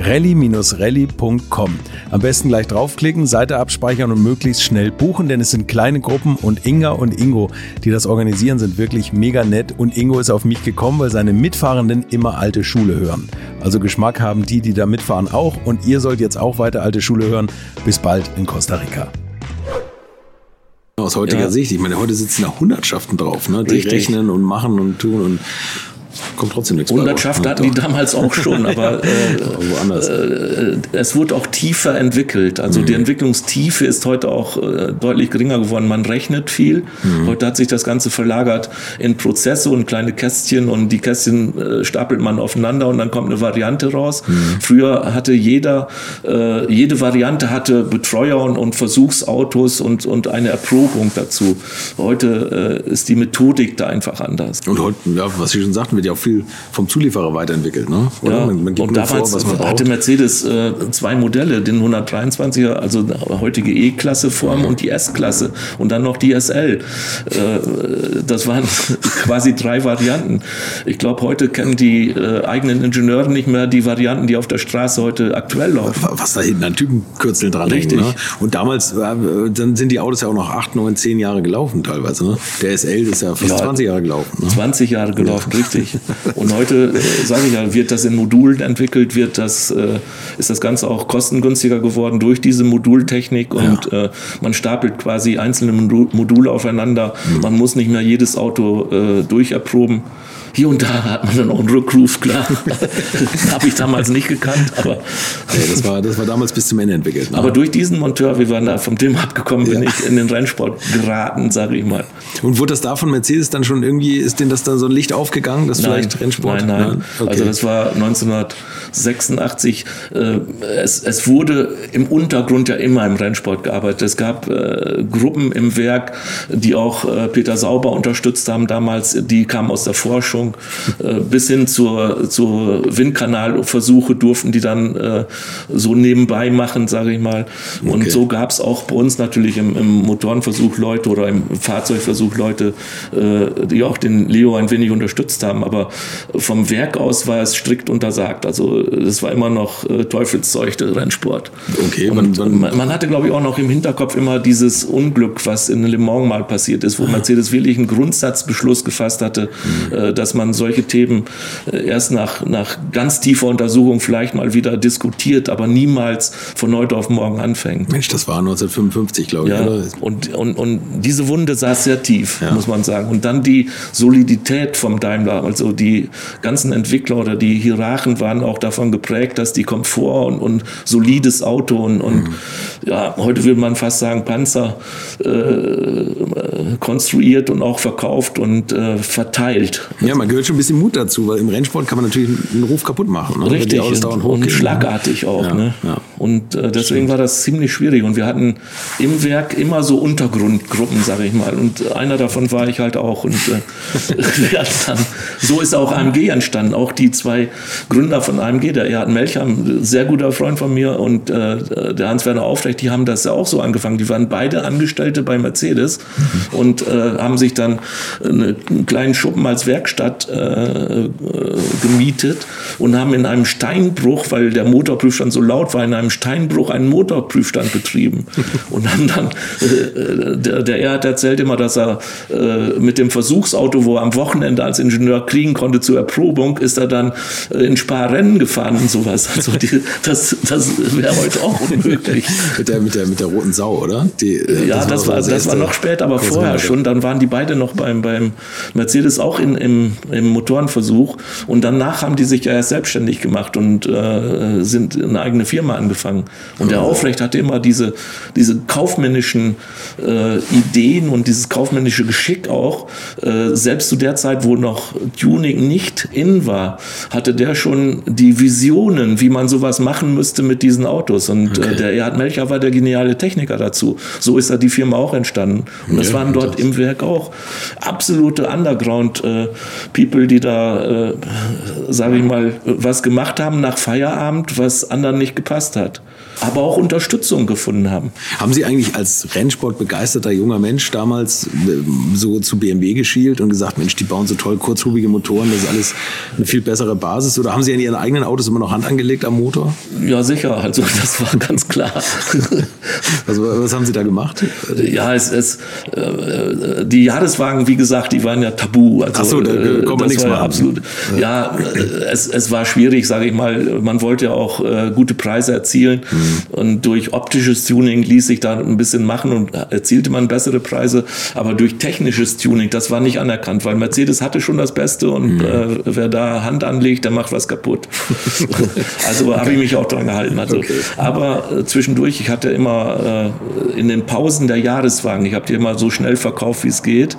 rally-rally.com. Am besten gleich draufklicken, Seite abspeichern und möglichst schnell buchen, denn es sind kleine Gruppen und Inga und Ingo, die das organisieren, sind wirklich mega nett und Ingo ist auf mich gekommen, weil seine Mitfahrenden immer alte Schule hören. Also Geschmack haben die, die da mitfahren auch und ihr sollt jetzt auch weiter alte Schule hören. Bis bald in Costa Rica. Aus heutiger ja. Sicht, ich meine, heute sitzen da Hundertschaften drauf, ne? rechnen und machen und tun und kommt trotzdem nichts Hundertschaft hatten die damals auch schon, aber *laughs* äh, äh, es wurde auch tiefer entwickelt. Also mhm. die Entwicklungstiefe ist heute auch äh, deutlich geringer geworden. Man rechnet viel. Mhm. Heute hat sich das Ganze verlagert in Prozesse und kleine Kästchen und die Kästchen äh, stapelt man aufeinander und dann kommt eine Variante raus. Mhm. Früher hatte jeder, äh, jede Variante hatte Betreuer und, und Versuchsautos und, und eine Erprobung dazu. Heute äh, ist die Methodik da einfach anders. Und heute, ja, was Sie schon sagten, wird ja auch viel vom Zulieferer weiterentwickelt. Ne? Ja, man, man und damals vor, man hatte Mercedes äh, zwei Modelle, den 123er, also heutige E-Klasse-Form und die S-Klasse und dann noch die SL. Äh, das waren *laughs* quasi drei Varianten. Ich glaube, heute kennen die äh, eigenen Ingenieure nicht mehr die Varianten, die auf der Straße heute aktuell laufen. Was da hinten an Typenkürzeln dran Richtig. Hängen, ne? Und damals, äh, dann sind die Autos ja auch noch acht, neun, zehn Jahre gelaufen teilweise. Ne? Der SL ist ja fast ja, 20 Jahre gelaufen. Ne? 20 Jahre gelaufen, ja. richtig. *laughs* Und heute, äh, sage ich ja, wird das in Modulen entwickelt, wird das, äh, ist das Ganze auch kostengünstiger geworden durch diese Modultechnik und ja. äh, man stapelt quasi einzelne Module aufeinander. Mhm. Man muss nicht mehr jedes Auto äh, durcherproben hier und da hat man dann auch einen Rückruf, klar. *laughs* Habe ich damals nicht gekannt, aber. Nee, das, war, das war damals bis zum Ende entwickelt. Ne? Aber durch diesen Monteur, wie wir da vom Thema abgekommen, ja. bin ich in den Rennsport geraten, sage ich mal. Und wurde das da von Mercedes dann schon irgendwie, ist denn das dann so ein Licht aufgegangen, dass nein, vielleicht Rennsport? Nein, nein. nein? Okay. Also das war 1986. Äh, es, es wurde im Untergrund ja immer im Rennsport gearbeitet. Es gab äh, Gruppen im Werk, die auch äh, Peter Sauber unterstützt haben damals, die kamen aus der Forschung Forschung äh, bis hin zur, zur Windkanalversuche durften die dann äh, so nebenbei machen, sage ich mal. Und okay. so gab es auch bei uns natürlich im, im, Motorenversuch Leute oder im Fahrzeugversuch Leute, äh, die auch den Leo ein wenig unterstützt haben. Aber vom Werk aus war es strikt untersagt. Also das war immer noch äh, Teufelszeug, der Rennsport. Okay, man, man, man, hatte, glaube ich, auch noch im Hinterkopf immer dieses Unglück, was in Le Mans mal passiert ist, wo ah. Mercedes wirklich einen Grundsatzbeschluss gefasst hatte, mhm. äh, dass man solche Themen äh, erst nach, nach ganz tiefer Untersuchung vielleicht mal wieder diskutiert, aber niemals von heute auf morgen anfängt. Mensch, das war 1955, glaube ich. Ja, oder? Und, und, und diese Wunde saß sehr tief, ja. muss man sagen. Und dann die Solidität vom Daimler, also die ganzen Entwickler oder die Hierarchen waren auch davon geprägt, dass die Komfort und, und solides Auto und, und mhm. ja, heute würde man fast sagen Panzer äh, konstruiert und auch verkauft und äh, verteilt. Ja, man gehört schon ein bisschen Mut dazu, weil im Rennsport kann man natürlich einen Ruf kaputt machen. Ne? Richtig, und, und, schlagartig auch. Ja, ne? Ja. Und äh, deswegen Stimmt. war das ziemlich schwierig. Und wir hatten im Werk immer so Untergrundgruppen, sage ich mal. Und einer davon war ich halt auch. Und äh, *laughs* dann, so ist auch AMG entstanden. Auch die zwei Gründer von AMG, der Erhard Melcher, ein sehr guter Freund von mir, und äh, der Hans-Werner Aufrecht, die haben das ja auch so angefangen. Die waren beide Angestellte bei Mercedes mhm. und äh, haben sich dann einen kleinen Schuppen als Werkstatt äh, gemietet und haben in einem Steinbruch, weil der Motorprüfstand so laut war, in einem Steinbruch einen Motorprüfstand betrieben *laughs* und haben dann, äh, der, der er hat erzählt immer, dass er äh, mit dem Versuchsauto, wo er am Wochenende als Ingenieur kriegen konnte zur Erprobung, ist er dann äh, in Spa-Rennen gefahren und sowas. Also die, das, das wäre heute auch unmöglich. *laughs* mit, der, mit, der, mit der roten Sau, oder? Die, äh, ja, das, das war, das war noch später, aber vorher schon. Dann waren die beide noch beim, beim Mercedes auch in, im, im Motorenversuch und danach haben die sich ja erst selbstständig gemacht und äh, sind eine eigene Firma angefangen. Und der Aufrecht hatte immer diese, diese kaufmännischen äh, Ideen und dieses kaufmännische Geschick auch. Äh, selbst zu der Zeit, wo noch Tuning nicht in war, hatte der schon die Visionen, wie man sowas machen müsste mit diesen Autos. Und äh, okay. der Erhard Melcher war der geniale Techniker dazu. So ist da die Firma auch entstanden. Und das ja, waren dort das. im Werk auch absolute Underground-People, äh, die da, äh, sage ich mal, was gemacht haben nach Feierabend, was anderen nicht gepasst hat Arbeit aber auch Unterstützung gefunden haben. Haben Sie eigentlich als Rennsport begeisterter junger Mensch damals äh, so zu BMW geschielt und gesagt, Mensch, die bauen so toll kurzhubige Motoren, das ist alles eine viel bessere Basis? Oder haben Sie an Ihren eigenen Autos immer noch Hand angelegt am Motor? Ja, sicher. Also das war ganz klar. also was haben Sie da gemacht? Ja, es, es äh, die Jahreswagen, wie gesagt, die waren ja tabu. Also, Ach so, da äh, kommt man nichts ja absolut. Ja, äh, es, es war schwierig, sage ich mal. Man wollte ja auch äh, gute Preise erzielen. Mhm. Und durch optisches Tuning ließ sich da ein bisschen machen und erzielte man bessere Preise. Aber durch technisches Tuning, das war nicht anerkannt, weil Mercedes hatte schon das Beste und mhm. äh, wer da Hand anlegt, der macht was kaputt. *laughs* also habe ich mich auch dran gehalten. Also, okay. Aber äh, zwischendurch, ich hatte immer äh, in den Pausen der Jahreswagen, ich habe die immer so schnell verkauft, wie es geht.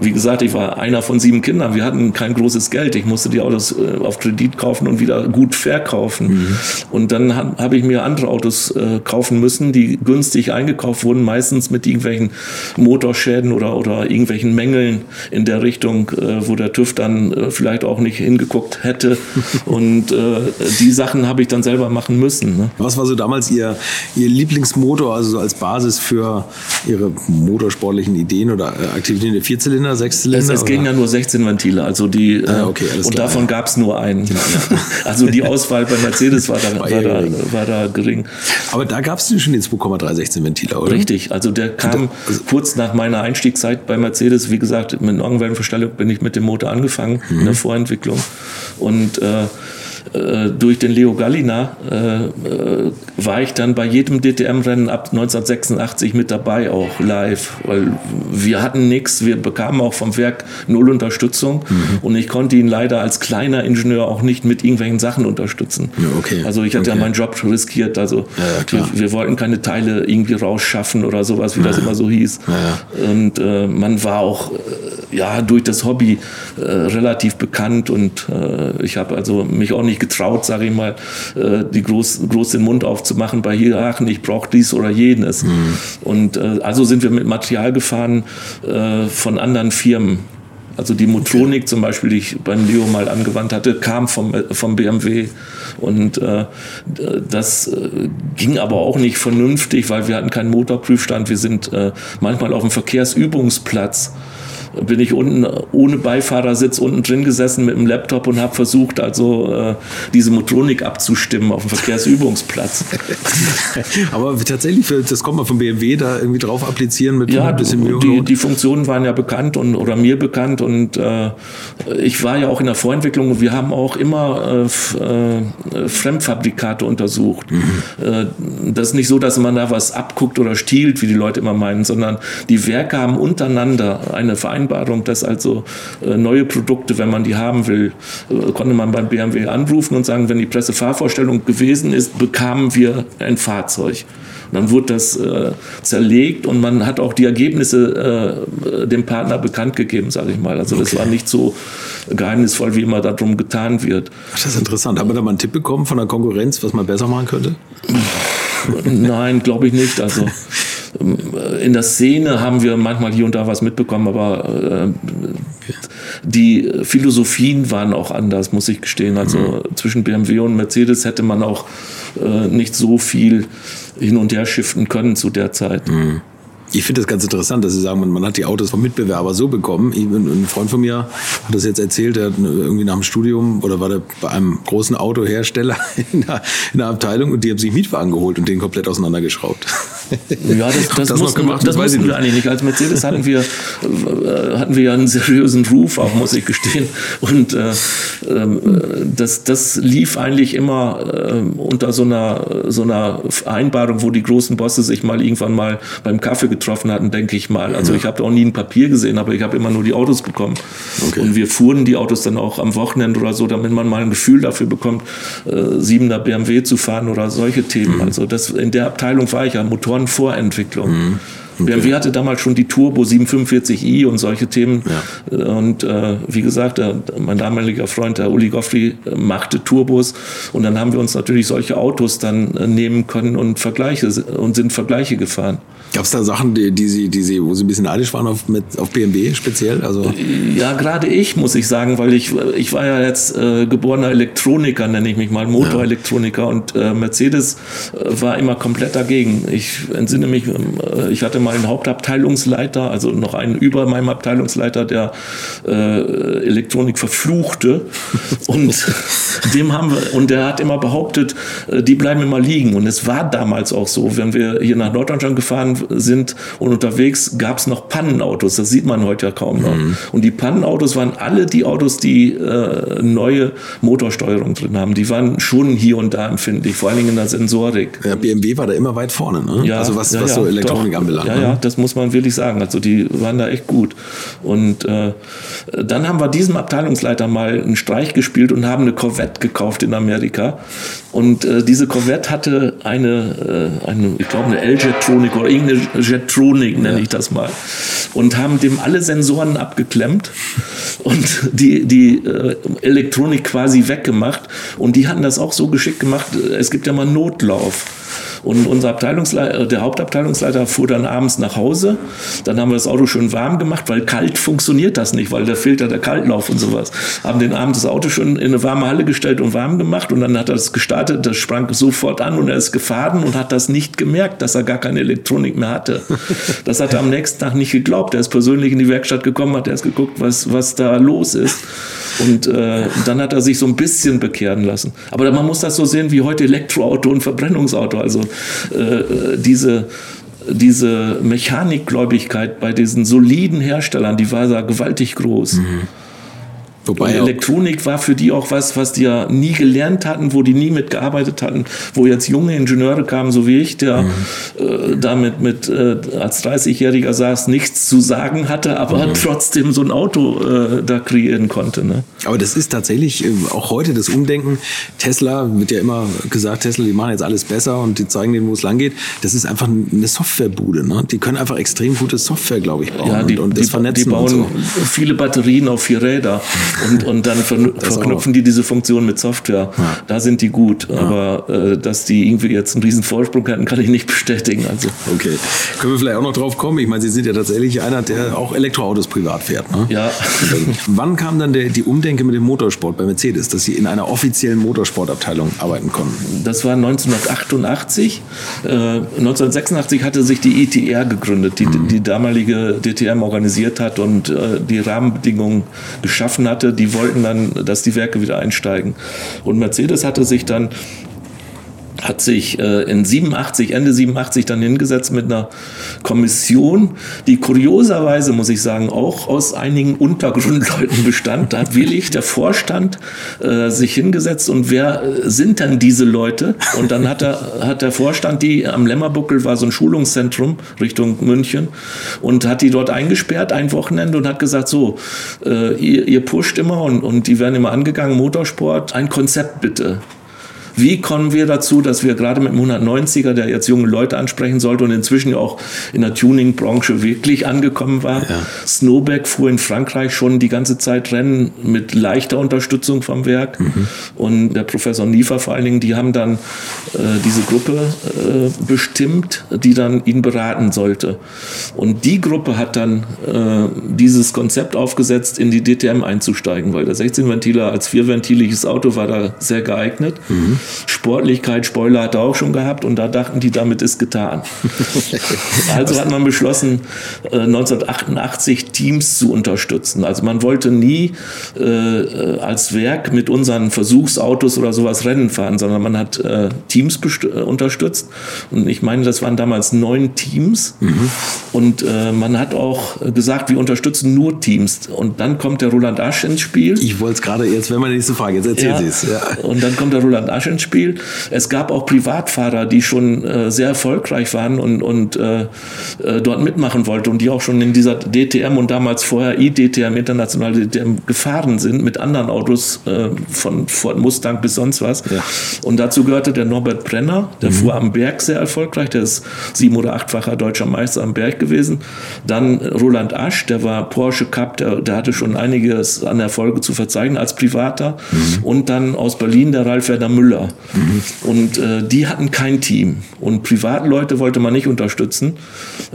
Wie gesagt, ich war einer von sieben Kindern. Wir hatten kein großes Geld. Ich musste die Autos äh, auf Kredit kaufen und wieder gut verkaufen. Mhm. Und dann habe hab ich mir andere Autos Autos äh, kaufen müssen, die günstig eingekauft wurden, meistens mit irgendwelchen Motorschäden oder, oder irgendwelchen Mängeln in der Richtung, äh, wo der TÜV dann äh, vielleicht auch nicht hingeguckt hätte. *laughs* Und äh, die Sachen habe ich dann selber machen müssen. Ne? Was war so damals Ihr, Ihr Lieblingsmotor, also so als Basis für Ihre motorsportlichen Ideen oder äh, Aktivitäten? Vierzylinder, Sechszylinder? Es, es gingen ja nur 16 Ventile, also die, äh, ah, okay, und klar, davon ja. gab es nur einen. Genau, ja. *laughs* Also die Auswahl bei Mercedes war da, war da, war da gering. Aber da gab es schon den 2,316 Ventiler, oder? Richtig, also der kam also, kurz nach meiner Einstiegszeit bei Mercedes. Wie gesagt, mit Augenwellenverstellung bin ich mit dem Motor angefangen mhm. in der Vorentwicklung. Und äh, durch den Leo Gallina äh, äh war ich dann bei jedem DTM-Rennen ab 1986 mit dabei, auch live, weil wir hatten nichts, wir bekamen auch vom Werk null Unterstützung mhm. und ich konnte ihn leider als kleiner Ingenieur auch nicht mit irgendwelchen Sachen unterstützen. Ja, okay. Also ich hatte okay. ja meinen Job riskiert, also ja, wir, wir, wollten keine Teile irgendwie rausschaffen oder sowas, wie das immer so hieß. Und äh, man war auch äh, ja durch das Hobby äh, relativ bekannt und ich habe also mich auch nicht getraut, sage ich mal, äh, die groß, groß den Mund aufzumachen bei hier, ach, ich brauche dies oder jenes. Mhm. Und äh, also sind wir mit Material gefahren äh, von anderen Firmen. Also die Motronik zum Beispiel, die ich beim Leo mal angewandt hatte, kam vom, vom BMW. Und äh, das äh, ging aber auch nicht vernünftig, weil wir hatten keinen Motorprüfstand. Wir sind äh, manchmal auf dem Verkehrsübungsplatz bin ich unten ohne Beifahrersitz unten drin gesessen mit dem Laptop und habe versucht, also äh, diese Motronik abzustimmen auf dem Verkehrsübungsplatz. *laughs* Aber tatsächlich, das kommt man vom BMW da irgendwie drauf applizieren mit ja, ein bisschen Mühe. Die, die Funktionen waren ja bekannt und oder mir bekannt und äh, ich war ja auch in der Vorentwicklung und wir haben auch immer äh, äh, Fremdfabrikate untersucht. Mhm. Äh, das ist nicht so, dass man da was abguckt oder stiehlt, wie die Leute immer meinen, sondern die Werke haben untereinander eine Vereinbarung Vereinbarung, dass also äh, neue Produkte, wenn man die haben will, äh, konnte man beim BMW anrufen und sagen, wenn die Pressefahrvorstellung gewesen ist, bekamen wir ein Fahrzeug. Und dann wurde das äh, zerlegt und man hat auch die Ergebnisse äh, dem Partner bekannt gegeben, sage ich mal. Also das okay. war nicht so geheimnisvoll, wie immer darum getan wird. Ach, das ist interessant. Haben wir da mal einen Tipp bekommen von der Konkurrenz, was man besser machen könnte? Nein, glaube ich nicht. Also *laughs* in der Szene haben wir manchmal hier und da was mitbekommen, aber äh, die Philosophien waren auch anders, muss ich gestehen. Also mhm. zwischen BMW und Mercedes hätte man auch äh, nicht so viel hin und her shiften können zu der Zeit. Mhm. Ich finde das ganz interessant, dass Sie sagen, man, man hat die Autos vom Mitbewerber so bekommen. Ich, ein Freund von mir hat das jetzt erzählt, der hat irgendwie nach dem Studium oder war der bei einem großen Autohersteller *laughs* in der, in der Abteilung und die haben sich Mietwagen geholt und den komplett auseinandergeschraubt. *laughs* Ja, das, das, das, mussten, gemacht, das, das mussten wir eigentlich nicht. Als Mercedes hatten wir, äh, hatten wir ja einen seriösen Ruf, auch muss ich gestehen. Und äh, äh, das, das lief eigentlich immer äh, unter so einer, so einer Vereinbarung, wo die großen Bosse sich mal irgendwann mal beim Kaffee getroffen hatten, denke ich mal. Also ich habe auch nie ein Papier gesehen, aber ich habe immer nur die Autos bekommen. Okay. Und wir fuhren die Autos dann auch am Wochenende oder so, damit man mal ein Gefühl dafür bekommt, äh, 7er BMW zu fahren oder solche Themen. Mhm. Also das, in der Abteilung war ich ja Motorenvorentwicklung. Mhm. Okay. BMW hatte damals schon die Turbo 745i und solche Themen. Ja. Und äh, wie gesagt, der, mein damaliger Freund, der Uli Goffrey, äh, machte Turbos. Und dann haben wir uns natürlich solche Autos dann äh, nehmen können und Vergleiche und sind Vergleiche gefahren. Gab es da Sachen, die, die, Sie, die Sie, wo Sie ein bisschen neidisch waren auf, mit, auf BMW speziell? Also ja, gerade ich, muss ich sagen, weil ich, ich war ja jetzt äh, geborener Elektroniker, nenne ich mich mal, Motorelektroniker. Ja. Und äh, Mercedes äh, war immer komplett dagegen. Ich entsinne mich, äh, ich hatte mal einen Hauptabteilungsleiter, also noch einen über meinem Abteilungsleiter, der äh, Elektronik verfluchte. und *laughs* dem haben wir, und der hat immer behauptet, äh, die bleiben immer liegen. Und es war damals auch so, wenn wir hier nach Norddeutschland gefahren sind und unterwegs gab es noch Pannenautos. Das sieht man heute ja kaum noch. Mhm. Und die Pannenautos waren alle die Autos, die äh, neue Motorsteuerung drin haben. Die waren schon hier und da empfindlich, vor allen Dingen in der Sensorik. Ja, BMW war da immer weit vorne, ne? Ja, also was, ja, was so Elektronik doch. anbelangt. Ja, ne? ja, das muss man wirklich sagen. Also die waren da echt gut. Und äh, dann haben wir diesem Abteilungsleiter mal einen Streich gespielt und haben eine Corvette gekauft in Amerika. Und äh, diese Corvette hatte eine, äh, eine ich glaube, eine L-Jetronic oder irgendeine Jetronic, nenne ja. ich das mal. Und haben dem alle Sensoren abgeklemmt und die, die äh, Elektronik quasi weggemacht. Und die hatten das auch so geschickt gemacht. Es gibt ja mal Notlauf. Und unser Abteilungsleiter, äh, der Hauptabteilungsleiter fuhr dann abends nach Hause. Dann haben wir das Auto schön warm gemacht, weil kalt funktioniert das nicht, weil der Filter der Kaltlauf und sowas. Haben den Abend das Auto schon in eine warme Halle gestellt und warm gemacht und dann hat er das gestartet, das sprang sofort an und er ist gefahren und hat das nicht gemerkt, dass er gar keine Elektronik mehr hatte. *laughs* Das hat er am nächsten Tag nicht geglaubt. Er ist persönlich in die Werkstatt gekommen, hat erst geguckt, was, was da los ist. Und äh, dann hat er sich so ein bisschen bekehren lassen. Aber man muss das so sehen wie heute Elektroauto und Verbrennungsauto. Also äh, diese diese Mechanikgläubigkeit bei diesen soliden Herstellern, die war da gewaltig groß. Mhm. Wobei Elektronik war für die auch was, was die ja nie gelernt hatten, wo die nie mitgearbeitet hatten, wo jetzt junge Ingenieure kamen, so wie ich, der mhm. äh, damit mit äh, als 30-Jähriger saß, nichts zu sagen hatte, aber mhm. trotzdem so ein Auto äh, da kreieren konnte. Ne? Aber das ist tatsächlich äh, auch heute das Umdenken. Tesla wird ja immer gesagt, Tesla, die machen jetzt alles besser und die zeigen denen, wo es lang geht. Das ist einfach eine Softwarebude. Ne? Die können einfach extrem gute Software, glaube ich, bauen ja, die, und, und das die, vernetzen. Die bauen so. viele Batterien auf vier Räder und, und dann verknüpfen die diese Funktion mit Software. Ja. Da sind die gut. Ja. Aber äh, dass die irgendwie jetzt einen riesen Vorsprung hatten, kann ich nicht bestätigen. Also. Okay. Können wir vielleicht auch noch drauf kommen? Ich meine, Sie sind ja tatsächlich einer, der auch Elektroautos privat fährt. Ne? Ja. *laughs* Wann kam dann der, die Umdenke mit dem Motorsport bei Mercedes, dass Sie in einer offiziellen Motorsportabteilung arbeiten konnten? Das war 1988. Äh, 1986 hatte sich die ITR gegründet, die mhm. die damalige DTM organisiert hat und äh, die Rahmenbedingungen geschaffen hat hatte, die wollten dann, dass die Werke wieder einsteigen. Und Mercedes hatte sich dann hat sich äh, in 87, Ende 87 dann hingesetzt mit einer Kommission, die kurioserweise, muss ich sagen, auch aus einigen Untergrundleuten bestand. Da hat Willig, der Vorstand, äh, sich hingesetzt und wer äh, sind denn diese Leute? Und dann hat, er, hat der Vorstand die, am Lämmerbuckel war so ein Schulungszentrum Richtung München und hat die dort eingesperrt ein Wochenende und hat gesagt, so, äh, ihr, ihr pusht immer und, und die werden immer angegangen, Motorsport, ein Konzept bitte. Wie kommen wir dazu, dass wir gerade mit dem 190er, der jetzt junge Leute ansprechen sollte und inzwischen auch in der Tuning-Branche wirklich angekommen war, ja. Snowback fuhr in Frankreich schon die ganze Zeit Rennen mit leichter Unterstützung vom Werk mhm. und der Professor Niefer vor allen Dingen, die haben dann äh, diese Gruppe äh, bestimmt, die dann ihn beraten sollte. Und die Gruppe hat dann äh, dieses Konzept aufgesetzt, in die DTM einzusteigen, weil der 16-Ventiler als vierventiliges Auto war da sehr geeignet. Mhm. Sportlichkeit, Spoiler hat er auch schon gehabt und da dachten die, damit ist getan. *laughs* also hat man beschlossen, 1988 äh, Teams zu unterstützen. Also man wollte nie äh, als Werk mit unseren Versuchsautos oder sowas Rennen fahren, sondern man hat äh, Teams äh, unterstützt. Und ich meine, das waren damals neun Teams. Mhm. Und äh, man hat auch gesagt, wir unterstützen nur Teams. Und dann kommt der Roland Asch ins Spiel. Ich wollte es gerade, jetzt wäre meine nächste Frage, jetzt erzählen ja. Sie es. Ja. Und dann kommt der Roland Asch ins Spiel. Es gab auch Privatfahrer, die schon äh, sehr erfolgreich waren und, und äh, äh dort mitmachen wollten und die auch schon in dieser DTM und damals vorher IDTM, internationale DTM, gefahren sind mit anderen Autos äh, von Ford Mustang bis sonst was. Ja. Und dazu gehörte der Norbert Brenner, der mhm. fuhr am Berg sehr erfolgreich, der ist sieben- oder achtfacher deutscher Meister am Berg gewesen. Dann Roland Asch, der war Porsche Cup, der, der hatte schon einiges an Erfolge zu verzeichnen als Privater. Mhm. Und dann aus Berlin der Ralf Werner Müller. Mhm. Und äh, die hatten kein Team. Und Privatleute wollte man nicht unterstützen.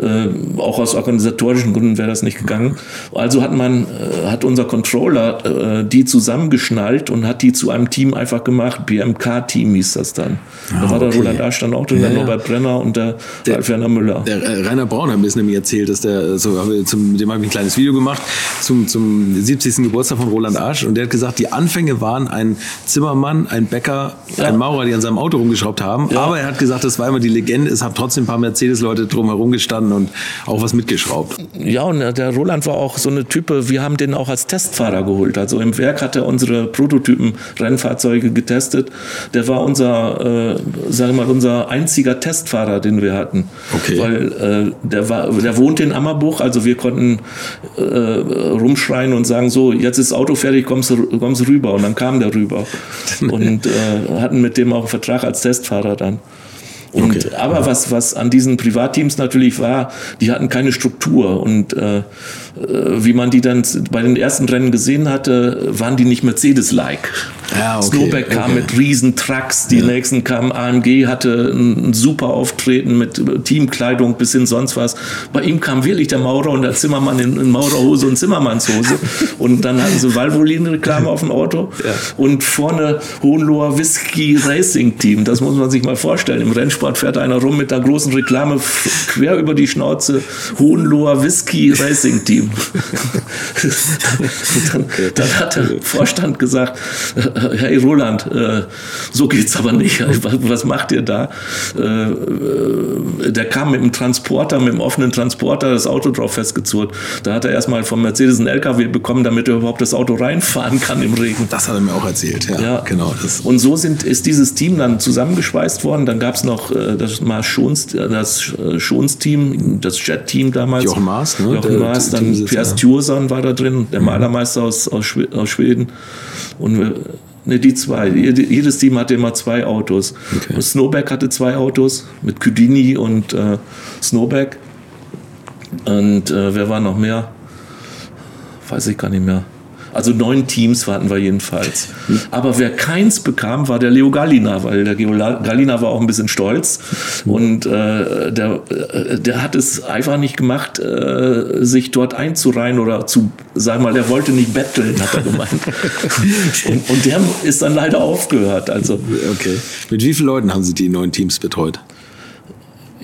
Äh, auch aus organisatorischen Gründen wäre das nicht gegangen. Also hat man, äh, hat unser Controller äh, die zusammengeschnallt und hat die zu einem Team einfach gemacht. BMK-Team hieß das dann. Ah, da war der Roland Asch dann auch drin, ja, der Norbert Brenner und der, der Werner Müller. Der äh, Rainer Braun hat mir das nämlich erzählt, dass der, so, zum, dem habe ich ein kleines Video gemacht zum, zum 70. Geburtstag von Roland Asch und der hat gesagt, die Anfänge waren ein Zimmermann, ein Bäcker, ja. ein Maurer, die an seinem Auto rumgeschraubt haben. Ja. Aber er hat gesagt, das war immer die Legende. Es haben trotzdem ein paar Mercedes-Leute drumherum gestanden und auch was mitgeschraubt. Ja, und der Roland war auch so eine Type, wir haben den auch als Testfahrer geholt. Also im Werk hat er unsere Prototypen-Rennfahrzeuge getestet. Der war unser, äh, sag mal, unser einziger Testfahrer, den wir hatten. Okay. Weil äh, der, war, der wohnte in Ammerbuch, also wir konnten äh, rumschreien und sagen, so, jetzt ist das Auto fertig, kommst du, kommst rüber. Und dann kam der rüber. *laughs* und äh, hatten mit dem auch einen Vertrag als Testfahrer dann. Und, okay. Aber was, was an diesen Privatteams natürlich war, die hatten keine Struktur. Und äh, wie man die dann bei den ersten Rennen gesehen hatte, waren die nicht Mercedes-like. Ja, okay, Snowback kam okay. mit riesen Trucks, die ja. nächsten kamen, AMG hatte ein, ein super Auftreten mit Teamkleidung bis hin sonst was. Bei ihm kam wirklich der Maurer und der Zimmermann in, in Maurerhose und Zimmermannshose. *laughs* und dann hatten sie Valvoline-Reklame auf dem Auto ja. und vorne Hohenloher Whisky Racing Team. Das muss man sich mal vorstellen. Im Rennsport fährt einer rum mit der großen Reklame quer über die Schnauze Hohenloher Whisky Racing Team. *laughs* dann, dann, hat der Vorstand gesagt, hey Roland, äh, so geht's aber nicht. Was macht ihr da? Äh, der kam mit dem Transporter, mit dem offenen Transporter, das Auto drauf festgezurrt. Da hat er erstmal vom Mercedes einen LKW bekommen, damit er überhaupt das Auto reinfahren kann im Regen. Das hat er mir auch erzählt, ja. ja. Genau. Das. Und so sind, ist dieses Team dann zusammengeschweißt worden. Dann gab es noch äh, das, Schons, das Schons-Team, das Jet-Team damals. Jochen Maas, ne? Jochen Maas, dann Pierre Stjurson war da drin, der mhm. Malermeister aus, aus, Schweden. Und Ne, die zwei. Jedes Team hatte immer zwei Autos. Okay. Snowback hatte zwei Autos mit Kudini und äh, Snowback. Und äh, wer war noch mehr? Weiß ich gar nicht mehr. Also neun Teams hatten wir jedenfalls. Aber wer keins bekam, war der Leo Gallina, weil der Leo Gallina war auch ein bisschen stolz. Und äh, der, äh, der hat es einfach nicht gemacht, äh, sich dort einzureihen oder zu, sag mal, er wollte nicht betteln, hat er gemeint. *laughs* und, und der ist dann leider aufgehört. Also. Okay. Mit wie vielen Leuten haben Sie die neun Teams betreut?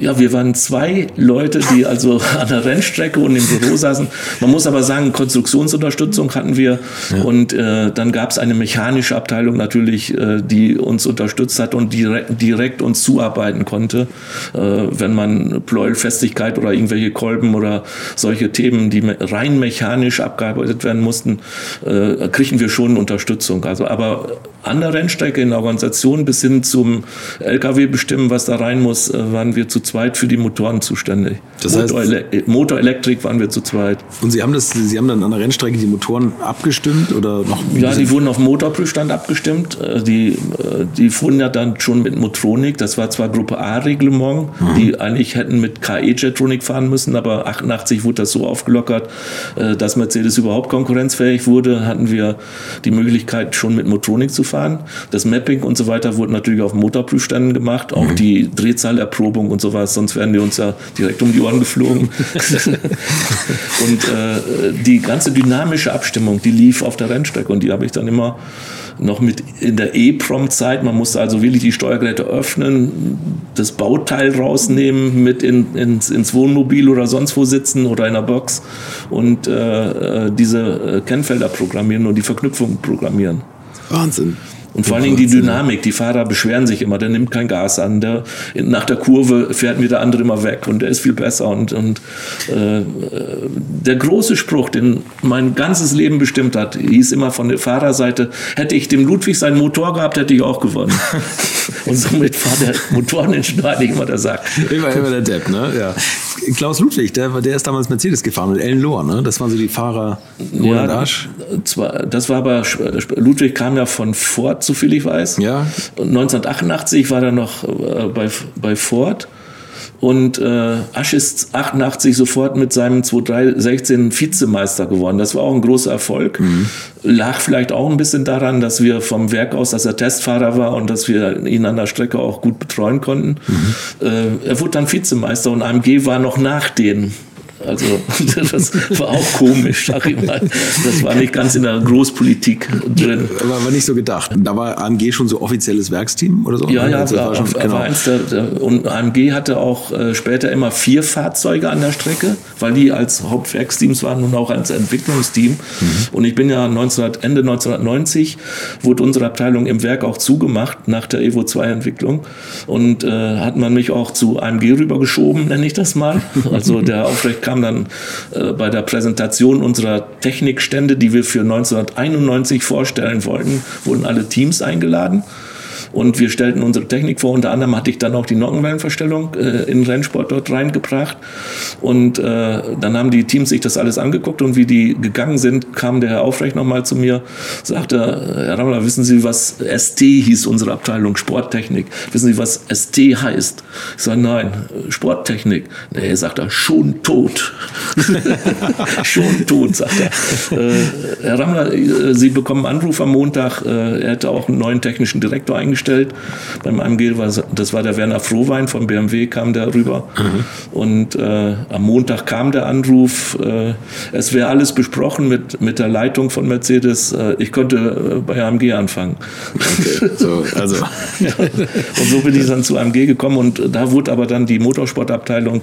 Ja, wir waren zwei Leute, die also *laughs* an der Rennstrecke und im Büro saßen. Man muss aber sagen, Konstruktionsunterstützung hatten wir. Ja. Und äh, dann gab es eine mechanische Abteilung natürlich, äh, die uns unterstützt hat und direkt, direkt uns zuarbeiten konnte. Äh, wenn man Pleuelfestigkeit oder irgendwelche Kolben oder solche Themen, die rein mechanisch abgearbeitet werden mussten, äh, kriegen wir schon Unterstützung. Also, aber an der Rennstrecke in der Organisation bis hin zum LKW bestimmen, was da rein muss, äh, waren wir zu zweit für die Motoren zuständig. Das heißt, Motorele Motorelektrik waren wir zu zweit. Und Sie haben das, Sie haben dann an der Rennstrecke die Motoren abgestimmt oder noch? Ja, die wurden auf Motorprüfstand abgestimmt. Äh, die, äh, die fuhren ja dann schon mit Motronik. Das war zwar Gruppe A-Reglement, mhm. die eigentlich hätten mit KE-Jetronik fahren müssen, aber 88 wurde das so aufgelockert, dass Mercedes überhaupt konkurrenzfähig wurde, hatten wir die Möglichkeit schon mit Motronik zu fahren fahren. Das Mapping und so weiter wurde natürlich auf Motorprüfständen gemacht, auch mhm. die Drehzahlerprobung und sowas, sonst wären die uns ja direkt um die Ohren geflogen. *laughs* und äh, die ganze dynamische Abstimmung, die lief auf der Rennstrecke und die habe ich dann immer noch mit in der E-Prom-Zeit. Man musste also wirklich die Steuergeräte öffnen, das Bauteil rausnehmen, mit in, ins, ins Wohnmobil oder sonst wo sitzen oder in der Box und äh, äh diese äh, Kennfelder programmieren und die Verknüpfung programmieren. Wahnsinn. Und vor allen Dingen die Dynamik. Die Fahrer beschweren sich immer, der nimmt kein Gas an. Der, nach der Kurve fährt mir der andere immer weg und der ist viel besser. Und, und äh, der große Spruch, den mein ganzes Leben bestimmt hat, hieß immer von der Fahrerseite, hätte ich dem Ludwig seinen Motor gehabt, hätte ich auch gewonnen. *laughs* und somit war der Motoreningenieur eigentlich immer der Sack. Immer, immer der Depp, ne? Ja. Klaus Ludwig, der, der ist damals Mercedes gefahren mit Ellen Lohr, ne? Das waren so die Fahrer Roland ja, Asch. Zwar, das war aber, Ludwig kam ja von Ford, so viel ich weiß. Ja. Und 1988 war er noch äh, bei, bei Ford. Und äh, Asch ist 88 sofort mit seinem 2016 Vizemeister geworden. Das war auch ein großer Erfolg. Mhm. Lag vielleicht auch ein bisschen daran, dass wir vom Werk aus, dass er Testfahrer war und dass wir ihn an der Strecke auch gut betreuen konnten. Mhm. Äh, er wurde dann Vizemeister und AMG war noch nach denen. Also *laughs* das war auch komisch, sag ich mal. Das war nicht ganz in der Großpolitik drin. War, war nicht so gedacht. Da war AMG schon so offizielles Werksteam oder so? Ja, ja, also war, war, schon, genau. war eins der, der, und AMG hatte auch äh, später immer vier Fahrzeuge an der Strecke, weil die als Hauptwerksteams waren und auch als Entwicklungsteam. Mhm. Und ich bin ja 19, Ende 1990 wurde unsere Abteilung im Werk auch zugemacht nach der Evo 2 Entwicklung und äh, hat man mich auch zu AMG rübergeschoben, nenne ich das mal. *laughs* Also der Aufrecht kam dann äh, bei der Präsentation unserer Technikstände, die wir für 1991 vorstellen wollten, wurden alle Teams eingeladen. Und wir stellten unsere Technik vor. Unter anderem hatte ich dann auch die Nockenwellenverstellung äh, in Rennsport dort reingebracht. Und äh, dann haben die Teams sich das alles angeguckt und wie die gegangen sind, kam der Herr Aufrecht nochmal zu mir, sagte, Herr Rammler, wissen Sie, was ST hieß, unsere Abteilung Sporttechnik? Wissen Sie, was ST heißt? Ich sage, nein, Sporttechnik. Nee, sagt er, schon tot. *laughs* schon tot, sagt er. Äh, Herr Rammler, äh, Sie bekommen Anruf am Montag, äh, er hätte auch einen neuen technischen Direktor eingestellt. Beim AMG, war, das war der Werner Frohwein von BMW, kam der rüber. Mhm. Und äh, am Montag kam der Anruf, äh, es wäre alles besprochen mit, mit der Leitung von Mercedes. Äh, ich könnte bei AMG anfangen. Okay, so, also. ja. *laughs* Und so bin ich dann zu AMG gekommen und da wurde aber dann die Motorsportabteilung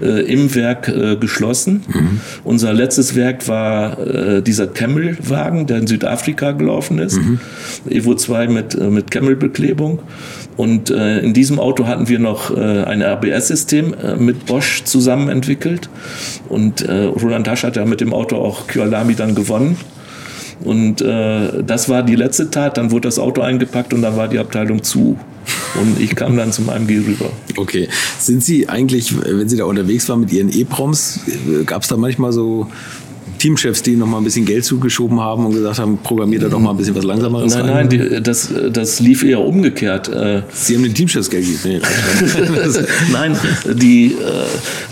im Werk geschlossen. Mhm. Unser letztes Werk war dieser Camel-Wagen, der in Südafrika gelaufen ist. Mhm. Evo 2 mit, äh, mit Camel-Beklebung. Und äh, in diesem Auto hatten wir noch äh, ein RBS-System äh, mit Bosch zusammen entwickelt. Und äh, Roland Tasch hat ja mit dem Auto auch Kyalami dann gewonnen. Und äh, das war die letzte Tat. Dann wurde das Auto eingepackt und dann war die Abteilung zu. Und ich kam dann zum AMG rüber. Okay. Sind Sie eigentlich, wenn Sie da unterwegs waren mit Ihren E-Proms, gab es da manchmal so Teamchefs, die noch mal ein bisschen Geld zugeschoben haben und gesagt haben, programmiert da doch mal ein bisschen was langsameres Nein, rein. nein, die, das, das lief eher umgekehrt. Äh. Sie haben den Teamchefs Geld gegeben. *laughs* nein, die, äh,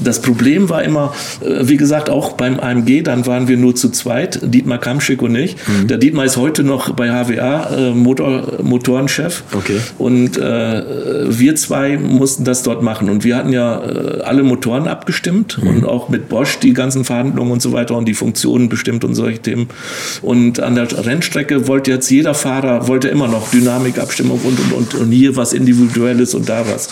das Problem war immer, äh, wie gesagt, auch beim AMG, dann waren wir nur zu zweit, Dietmar Kamschick und ich. Mhm. Der Dietmar ist heute noch bei HWA Motor, Motorenchef. Okay. Und wir zwei mussten das dort machen. Und wir hatten ja alle Motoren abgestimmt mhm. und auch mit Bosch die ganzen Verhandlungen und so weiter und die Funktionen Funktionen bestimmt und solche Themen. Und an der Rennstrecke wollte jetzt jeder Fahrer, wollte immer noch Dynamikabstimmung und, und, und, und hier was Individuelles und da was.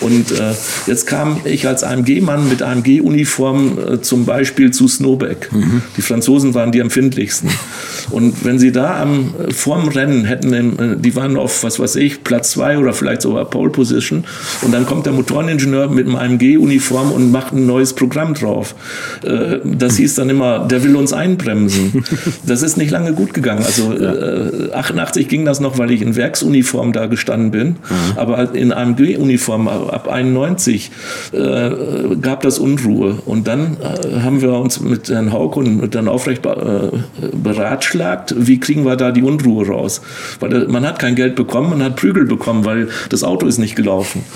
Und äh, jetzt kam ich als AMG-Mann mit AMG-Uniform äh, zum Beispiel zu Snowback. Mhm. Die Franzosen waren die empfindlichsten. Und wenn sie da am, vorm Rennen hätten, äh, die waren auf, was weiß ich, Platz zwei oder vielleicht sogar Pole Position. Und dann kommt der Motoreningenieur mit einem AMG-Uniform und macht ein neues Programm drauf. Äh, das hieß dann immer, der will uns einbremsen. *laughs* Das ist nicht lange gut gegangen. Also äh, 88 ging das noch, weil ich in Werksuniform da gestanden bin. Mhm. Aber in AMG-Uniform ab 91 äh, gab das Unruhe. Und dann äh, haben wir uns mit Herrn Haug und mit Herrn Aufrecht äh, beratschlagt, wie kriegen wir da die Unruhe raus. Weil man hat kein Geld bekommen, man hat Prügel bekommen, weil das Auto ist nicht gelaufen. *laughs*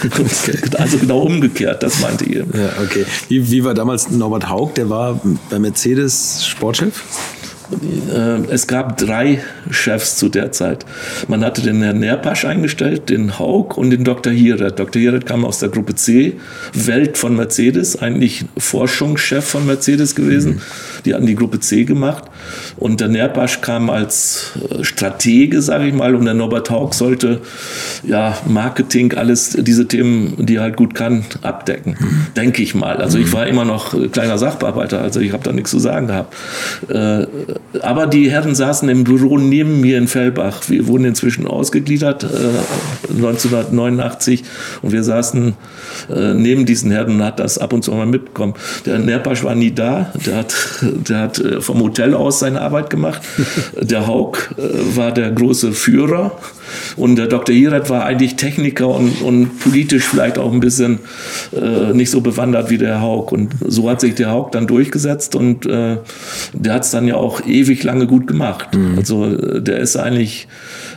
*laughs* also genau umgekehrt, das meinte ihr. Ja, okay. Wie, wie war damals Norbert Haug? Der war bei Mercedes Sportchef? Äh, es gab drei Chefs zu der Zeit. Man hatte den Herrn Nerpasch eingestellt, den Haug und den Dr. Hieret. Dr. Hieret kam aus der Gruppe C, Welt von Mercedes, eigentlich Forschungschef von Mercedes gewesen. Mhm. Die hatten die Gruppe C gemacht. Und der Nerpasch kam als äh, Stratege, sage ich mal, und der Norbert Haug sollte ja Marketing, alles diese Themen, die er halt gut kann, abdecken. Mhm. Denke ich mal. Also ich mhm. war immer noch kleiner Sachbearbeiter, also ich habe da nichts zu sagen gehabt. Äh, aber die Herren saßen im Büro neben mir in Fellbach. Wir wurden inzwischen ausgegliedert, äh, 1989, und wir saßen äh, neben diesen Herren und hat das ab und zu mal mitbekommen. Der Nerpasch war nie da, der hat, *laughs* der hat äh, vom Hotel aus seine Arbeit gemacht. *laughs* Der Haug äh, war der große Führer und der Dr. Hirat war eigentlich Techniker und, und politisch vielleicht auch ein bisschen äh, nicht so bewandert wie der Haug. Und so hat sich der Haug dann durchgesetzt und äh, der hat es dann ja auch ewig lange gut gemacht. Mhm. Also äh, der ist eigentlich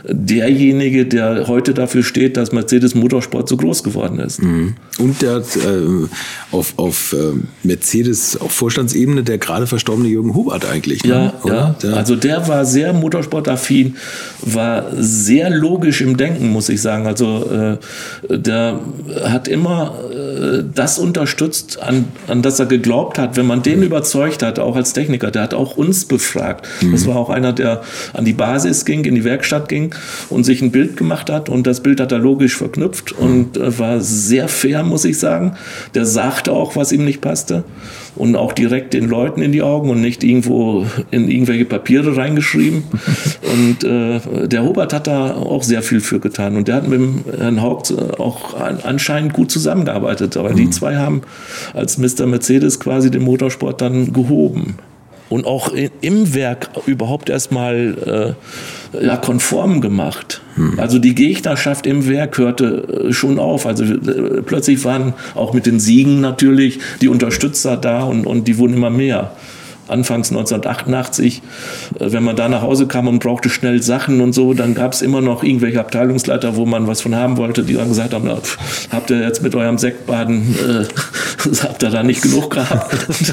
derjenige, der heute dafür steht, dass Mercedes Motorsport so groß geworden ist. Mhm. Und der hat äh, auf, auf äh, Mercedes auf Vorstandsebene der gerade verstorbene Jürgen Hubert eigentlich. Ne? Ja, ja. Der also der war sehr motorsportaffin, war sehr logisch im Denken, muss ich sagen. Also äh, der hat immer äh, das unterstützt, an, an das er geglaubt hat. Wenn man den mhm. überzeugt hat, auch als Techniker, der hat auch uns befragt. Mhm. Das war auch einer, der an die Basis ging, in die Werkstatt ging und sich ein Bild gemacht hat. Und das Bild hat er logisch verknüpft und äh, war sehr fair, muss ich sagen. Der sagte auch, was ihm nicht passte und auch direkt den Leuten in die Augen und nicht irgendwo in irgendwelche Papiere reingeschrieben. *laughs* Und äh, der Hubert hat da auch sehr viel für getan. Und der hat mit dem Herrn Haupt auch anscheinend gut zusammengearbeitet. Aber mhm. die zwei haben als Mr. Mercedes quasi den Motorsport dann gehoben. Und auch im Werk überhaupt erstmal äh, ja, konform gemacht. Hm. Also die Gegnerschaft im Werk hörte äh, schon auf. Also äh, plötzlich waren auch mit den Siegen natürlich die Unterstützer da und, und die wurden immer mehr anfangs 1988, äh, wenn man da nach Hause kam und brauchte schnell Sachen und so, dann gab es immer noch irgendwelche Abteilungsleiter, wo man was von haben wollte, die dann gesagt haben, na, pff, habt ihr jetzt mit eurem Sektbaden, äh, *laughs* habt ihr da nicht genug gehabt? *laughs*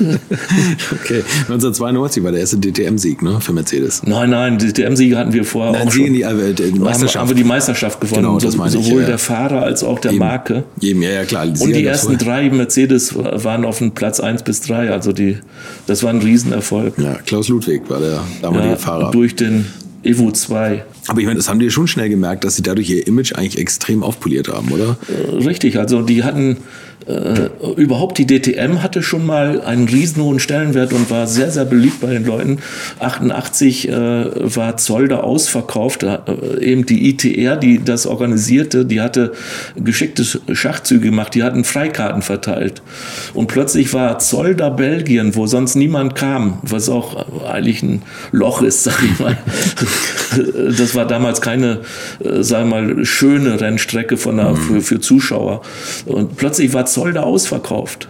okay, 1992 war der erste DTM-Sieg ne, für Mercedes. Nein, nein, DTM-Siege hatten wir vorher nein, auch schon. Die, äh, die Meisterschaft. Haben, haben wir die Meisterschaft gewonnen, genau, das meine sowohl ich, ja. der Fahrer als auch der Eben. Marke. Eben, ja, ja klar. und die ersten drei Mercedes waren auf dem Platz 1 bis 3, also die, das war ein riesen Riesenerfolg. Ja, Klaus Ludwig war der damalige ja, Fahrer. Durch den Evo 2. Aber ich meine, das haben die schon schnell gemerkt, dass sie dadurch ihr Image eigentlich extrem aufpoliert haben, oder? Äh, richtig, also die hatten äh, überhaupt die DTM hatte schon mal einen riesenhohen Stellenwert und war sehr, sehr beliebt bei den Leuten. 88 äh, war Zolder ausverkauft. Äh, eben die ITR, die das organisierte, die hatte geschickte Schachzüge gemacht, die hatten Freikarten verteilt. Und plötzlich war Zolder Belgien, wo sonst niemand kam, was auch eigentlich ein Loch ist, *laughs* sag ich mal. Das war damals keine, äh, sagen wir mal, schöne Rennstrecke von der, für, für Zuschauer. Und plötzlich war Zolder ausverkauft.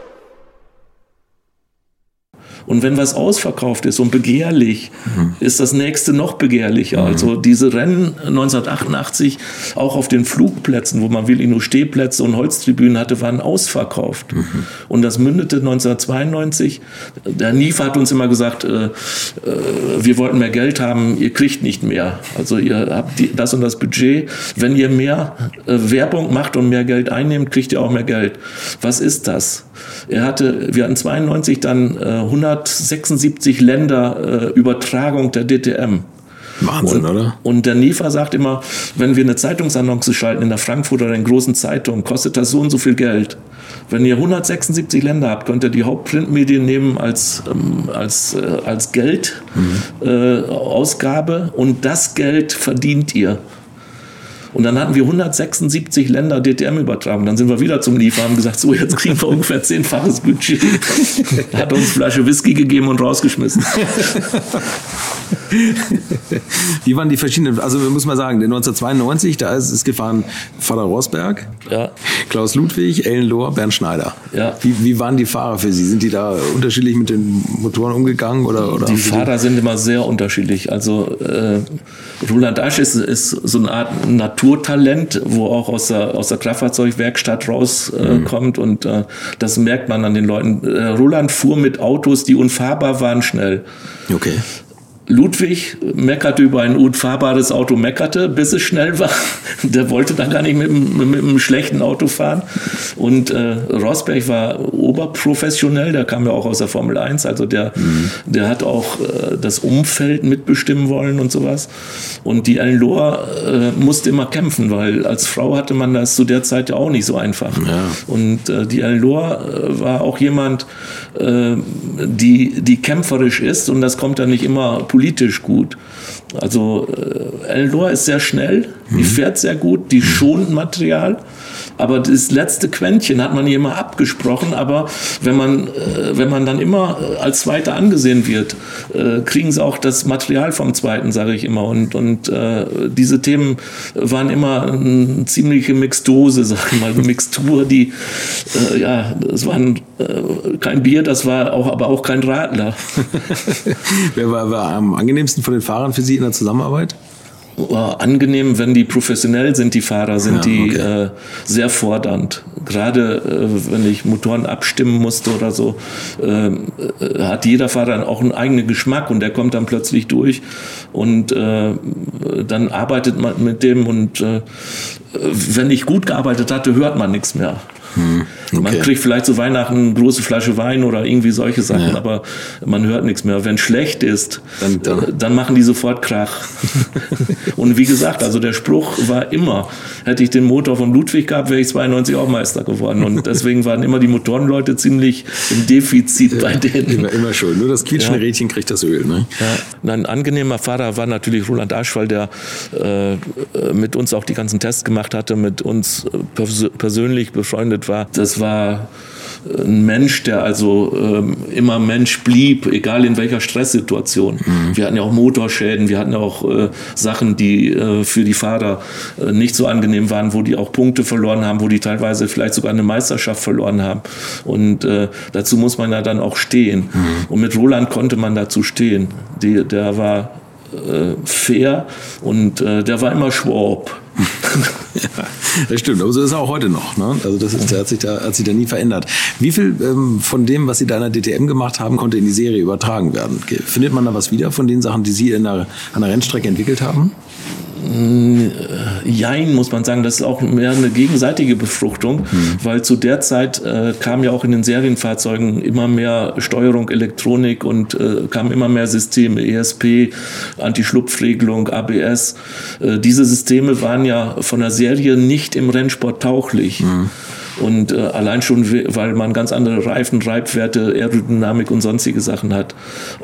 Und wenn was ausverkauft ist und begehrlich, mhm. ist das nächste noch begehrlicher. Mhm. Also diese Rennen 1988 auch auf den Flugplätzen, wo man Willino Stehplätze und Holztribünen hatte, waren ausverkauft. Mhm. Und das mündete 1992. Der NIF hat uns immer gesagt, äh, äh, wir wollten mehr Geld haben, ihr kriegt nicht mehr. Also ihr habt die, das und das Budget. Wenn ihr mehr äh, Werbung macht und mehr Geld einnehmt, kriegt ihr auch mehr Geld. Was ist das? Er hatte, wir hatten 92 dann äh, 176 Länder äh, Übertragung der DTM. Wahnsinn, und, oder? Und der NIFA sagt immer, wenn wir eine Zeitungsannonce schalten in der Frankfurter oder in großen Zeitungen, kostet das so und so viel Geld. Wenn ihr 176 Länder habt, könnt ihr die Hauptprintmedien nehmen als, ähm, als, äh, als Geldausgabe mhm. äh, und das Geld verdient ihr. Und dann hatten wir 176 Länder DTM übertragen. Dann sind wir wieder zum Liefer, haben gesagt, so jetzt kriegen wir ungefähr zehnfaches Budget. *laughs* Hat uns Flasche Whisky gegeben und rausgeschmissen. *laughs* *laughs* Wie waren die verschiedenen, also muss man sagen, 1992, da ist es gefahren Vater Rosberg, ja. Klaus Ludwig, Ellen Lohr, Bernd Schneider. Ja. Wie, wie waren die Fahrer für Sie? Sind die da unterschiedlich mit den Motoren umgegangen? Oder, oder die Fahrer sind immer sehr unterschiedlich. Also äh, Roland Asch ist, ist so eine Art Naturtalent, wo auch aus der, aus der Kraftfahrzeugwerkstatt rauskommt äh, mhm. und äh, das merkt man an den Leuten. Äh, Roland fuhr mit Autos, die unfahrbar waren, schnell. Okay. Ludwig meckerte über ein unfahrbares Auto, meckerte, bis es schnell war. *laughs* Der wollte dann gar nicht mit, mit, mit einem schlechten Auto fahren. Und äh, Rosberg war oberprofessionell, der kam ja auch aus der Formel 1, also der, mhm. der hat auch äh, das Umfeld mitbestimmen wollen und sowas. Und die Ellen Lohr äh, musste immer kämpfen, weil als Frau hatte man das zu der Zeit ja auch nicht so einfach. Ja. Und äh, die Ellen Lohr äh, war auch jemand, äh, die, die kämpferisch ist und das kommt dann nicht immer politisch politisch gut. Also äh, Eldor ist sehr schnell, mhm. die fährt sehr gut, die schont Material. Aber das letzte Quäntchen hat man hier immer abgesprochen. Aber wenn man, äh, wenn man dann immer äh, als Zweiter angesehen wird, äh, kriegen sie auch das Material vom Zweiten, sage ich immer. Und, und diese Themen waren immer eine ziemliche Mixdose, *laughs* sage ich mal, eine Mixtur, die, ja, das war äh, kein Bier, das war auch, aber auch kein Radler. *laughs* Wer war, war am angenehmsten von den Fahrern für Sie in der Zusammenarbeit? Angenehm, wenn die professionell sind, die Fahrer, sind ja, die äh, sehr fordernd. Gerade äh, wenn ich Motoren abstimmen musste oder so, ähm, äh, hat jeder Fahrer auch einen eigenen Geschmack und der kommt dann plötzlich durch und äh, dann arbeitet man mit dem und äh, wenn ich gut gearbeitet hatte, hört man nichts mehr. Hm, okay. Man kriegt vielleicht zu Weihnachten eine große Flasche Wein oder irgendwie solche Sachen, ja. aber man hört nichts mehr. Wenn schlecht ist, dann, dann. Dann machen die sofort Krach. *laughs* und wie gesagt, also der Spruch war immer, hätte ich den Motor von Ludwig gehabt, wäre ich 92 auch Meister geworden. Und *laughs* deswegen waren immer die Motorenleute ziemlich im Defizit bei denen. Immer, immer schon. Nur das quietschende ja. Rädchen kriegt das Öl. Ne? Ja. Ein angenehmer Fahrer war natürlich Roland Aschwall, der äh, mit uns auch die ganzen Tests gemacht hatte, mit uns äh, persönlich befreundet gegründet war. Das war ein Mensch, der also ähm, immer Mensch blieb, egal in welcher Stresssituation. Mhm. Wir hatten ja auch Motorschäden, wir hatten ja auch äh, Sachen, die äh, für die Fahrer äh, nicht so angenehm waren, wo die auch Punkte verloren haben, wo die teilweise vielleicht sogar eine Meisterschaft verloren haben. Und äh, dazu muss man ja dann auch stehen. Mhm. Und mit Roland konnte man dazu stehen. Die, der war äh, fair und äh, der war immer Schwab. *laughs* ja, das stimmt, aber so ist er auch heute noch. Ne? Also das ist, hat sich da, hat sich da nie verändert. Wie viel ähm, von dem, was Sie da in der DTM gemacht haben, konnte in die Serie übertragen werden? Findet man da was wieder von den Sachen, die Sie in der, an der Rennstrecke entwickelt haben? Äh, jein, muss man sagen, das ist auch mehr eine gegenseitige Befruchtung, mhm. weil zu der Zeit äh, kam ja auch in den Serienfahrzeugen immer mehr Steuerung, Elektronik und äh, kamen immer mehr Systeme, ESP, Anti-Schlupfregelung, ABS. Äh, diese Systeme waren ja von der Serie nicht im Rennsport tauchlich. Mhm. Und äh, allein schon, weil man ganz andere Reifen, Reibwerte, Aerodynamik und sonstige Sachen hat.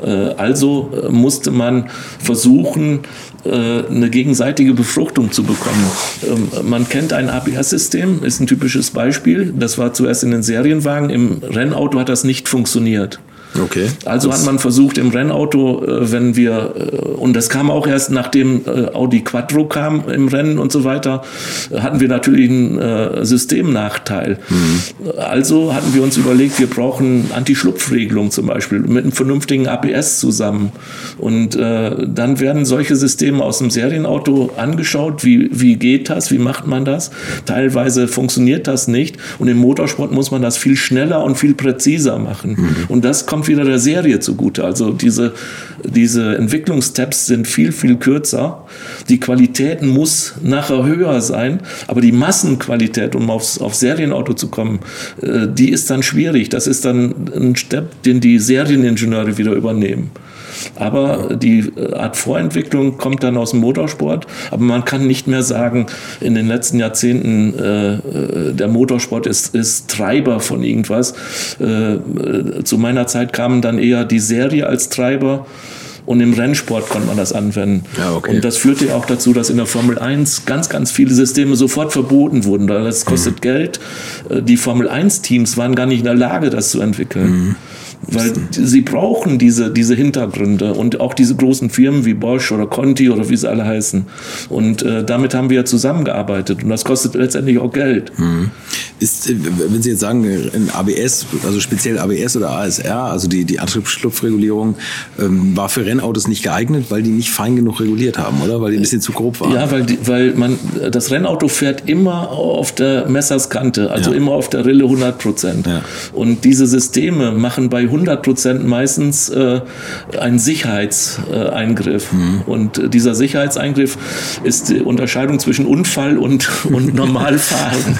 Äh, also äh, musste man versuchen, äh, eine gegenseitige Befruchtung zu bekommen. Ähm, man kennt ein ABS-System, ist ein typisches Beispiel. Das war zuerst in den Serienwagen. Im Rennauto hat das nicht funktioniert. Okay. Also hat man versucht im Rennauto, äh, wenn wir, äh, und das kam auch erst nachdem äh, Audi Quattro kam im Rennen und so weiter, hatten wir natürlich einen Systemnachteil. Mhm. Also hatten wir uns überlegt, wir brauchen Anti-Schlupfregelung zum Beispiel mit einem vernünftigen ABS zusammen. Und dann werden solche Systeme aus dem Serienauto angeschaut, wie, wie geht das, wie macht man das. Teilweise funktioniert das nicht und im Motorsport muss man das viel schneller und viel präziser machen. Mhm. Und das kommt wieder der Serie zugute. Also diese, diese Entwicklungssteps sind viel, viel kürzer. Die Qualität muss nachher höher sein, aber die Massenqualität, um aufs, auf Serienauto zu kommen, äh, die ist dann schwierig. Das ist dann ein Step, den die Serieningenieure wieder übernehmen. Aber die äh, Art Vorentwicklung kommt dann aus dem Motorsport. Aber man kann nicht mehr sagen, in den letzten Jahrzehnten, äh, äh der Motorsport ist, ist Treiber von irgendwas. Äh, zu meiner Zeit kamen dann eher die Serie als Treiber. Und im Rennsport konnte man das anwenden. Ja, okay. Und das führte auch dazu, dass in der Formel 1 ganz, ganz viele Systeme sofort verboten wurden. Das kostet mhm. Geld. Äh, die Formel 1-Teams waren gar nicht in der Lage, das zu entwickeln. Mhm. Weil sie brauchen diese, diese Hintergründe und auch diese großen Firmen wie Bosch oder Conti oder wie sie alle heißen. Und äh, damit haben wir ja zusammengearbeitet und das kostet letztendlich auch Geld. Mhm. Ist, äh, wenn Sie jetzt sagen, in ABS, also speziell ABS oder ASR, also die, die Antriebsschlupfregulierung, ähm, war für Rennautos nicht geeignet, weil die nicht fein genug reguliert haben, oder? Weil die ein bisschen zu grob waren. Ja, weil, die, weil man, das Rennauto fährt immer auf der Messerskante, also ja. immer auf der Rille 100 Prozent. Ja. Und diese Systeme machen bei 100 Prozent meistens äh, einen Sicherheitseingriff. Mhm. Und dieser Sicherheitseingriff ist die Unterscheidung zwischen Unfall und, und *laughs* Normalfahren.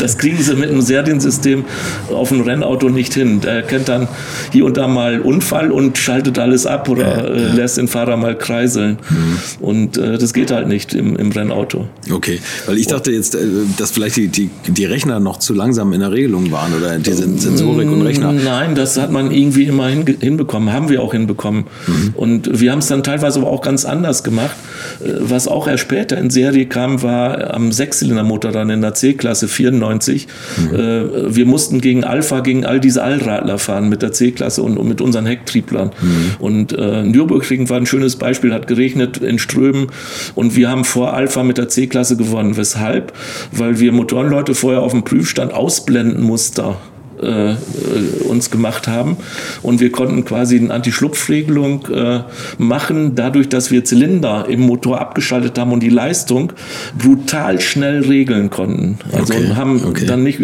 das kriegen sie mit einem Seriensystem auf einem Rennauto nicht hin. Der erkennt dann hier und da mal Unfall und schaltet alles ab oder äh, lässt den Fahrer mal kreiseln. Mhm. Und äh, das geht halt nicht im, im, Rennauto. Okay, weil ich dachte jetzt, äh, dass vielleicht die, die, die, Rechner noch zu langsam in der Regelung waren oder die Sensorik und Rechner. Nein, das hat man irgendwie immer hin, hinbekommen, haben wir auch hinbekommen. Mhm. Und wir haben es dann teilweise aber auch ganz anders gemacht. Äh, was auch erst später in Serie kam, war am Sechszylindermotor dann in der C-Klasse 94 1990. Mhm. wir mussten gegen Alpha, gegen all diese Allradler fahren mit der C-Klasse und, und, mit unseren Hecktrieblern. Mhm. Und äh, Nürburgring war ein schönes Beispiel, hat geregnet in Strömen und wir haben vor Alpha mit der C-Klasse gewonnen. Weshalb? Weil wir Motorenleute vorher auf dem Prüfstand ausblenden mussten äh, uns gemacht haben. Und wir konnten quasi eine Anti-Schlupfregelung äh, machen, dadurch, dass wir Zylinder im Motor abgeschaltet haben und die Leistung brutal schnell regeln konnten. Also okay, haben okay. dann nicht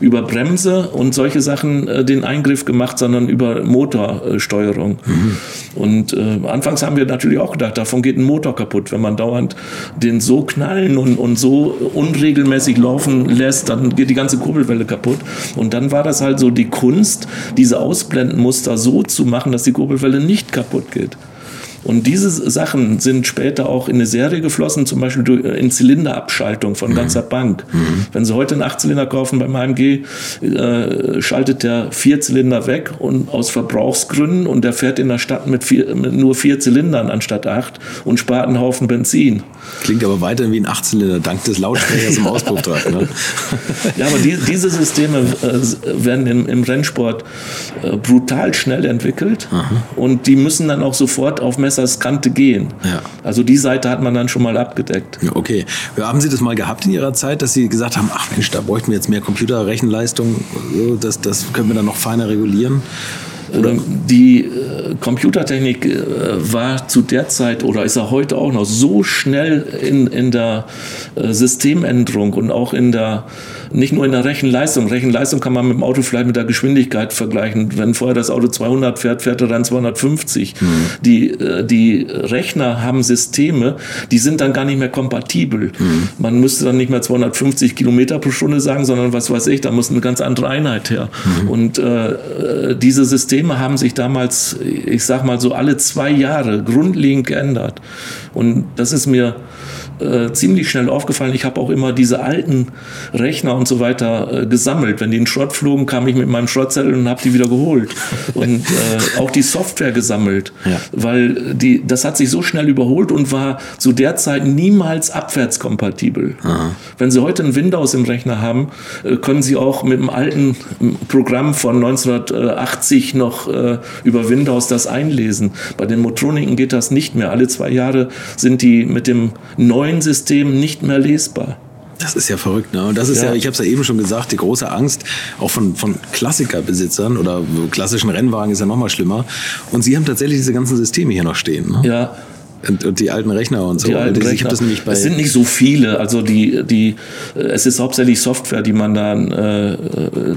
über Bremse und solche Sachen äh, den Eingriff gemacht, sondern über Motorsteuerung. Mhm. Und äh, anfangs haben wir natürlich auch gedacht, davon geht ein Motor kaputt. Wenn man dauernd den so knallen und, und so unregelmäßig laufen lässt, dann geht die ganze Kurbelwelle kaputt. Und dann war das das halt so die Kunst, diese Ausblendenmuster so zu machen, dass die Kurbelwelle nicht kaputt geht. Und diese Sachen sind später auch in eine Serie geflossen, zum Beispiel äh, in Zylinderabschaltung von mhm. ganzer Bank. Mhm. Wenn Sie heute einen Achtzylinder kaufen beim AMG, äh, schaltet der vier Zylinder weg und aus Verbrauchsgründen und der fährt in der Stadt mit, vier, mit nur vier Zylindern anstatt acht und spart einen Haufen Benzin. Klingt aber weiterhin wie ein Achtzylinder, dank des Lautsprechers im Auspufftrakt. Ne? *laughs* ja, aber die, diese Systeme äh, werden im, im Rennsport äh, brutal schnell entwickelt Aha. und die müssen dann auch sofort auf Messer Messers gehen. Ja. Also die Seite hat man dann schon mal abgedeckt. Okay. Haben Sie das mal gehabt in Ihrer Zeit, dass Sie gesagt haben, ach Mensch, da bräuchten wir jetzt mehr Computerrechenleistung, das, das können wir dann noch feiner regulieren? Die äh, Computertechnik äh, war zu der Zeit oder ist er heute auch noch so schnell in, in der äh, Systemänderung und auch in der nicht nur in der Rechenleistung. Rechenleistung kann man mit dem Auto vielleicht mit der Geschwindigkeit vergleichen. Wenn vorher das Auto 200 fährt, fährt er dann 250. Mhm. Die, äh, die Rechner haben Systeme, die sind dann gar nicht mehr kompatibel. Mhm. Man müsste dann nicht mehr 250 Kilometer pro Stunde sagen, sondern was weiß ich, da muss eine ganz andere Einheit her. Mhm. Und äh, diese Systeme haben sich damals, ich sag mal so alle zwei Jahre grundlegend geändert. Und das ist mir äh, ziemlich schnell aufgefallen. Ich habe auch immer diese alten Rechner und so weiter äh, gesammelt. Wenn die in Schrott flogen, kam ich mit meinem Schrottzettel und habe die wieder geholt. Und äh, auch die Software gesammelt, ja. weil die, das hat sich so schnell überholt und war zu der Zeit niemals abwärtskompatibel. Aha. Wenn Sie heute ein Windows im Rechner haben, äh, können Sie auch mit einem alten Programm von 1980 noch äh, über Windows das einlesen. Bei den Motroniken geht das nicht mehr. Alle zwei Jahre sind die mit dem neuen neuen System nicht mehr lesbar. Das ist ja verrückt, ne? Und das ist ja, ja ich habe es ja eben schon gesagt, die große Angst auch von, von Klassikerbesitzern oder klassischen Rennwagen ist ja noch mal schlimmer. Und Sie haben tatsächlich diese ganzen Systeme hier noch stehen. Ne? Ja, und, und, die alten Rechner und so. Die alten die, Rechner. es sind nicht so viele. Also die, die, es ist hauptsächlich Software, die man dann äh,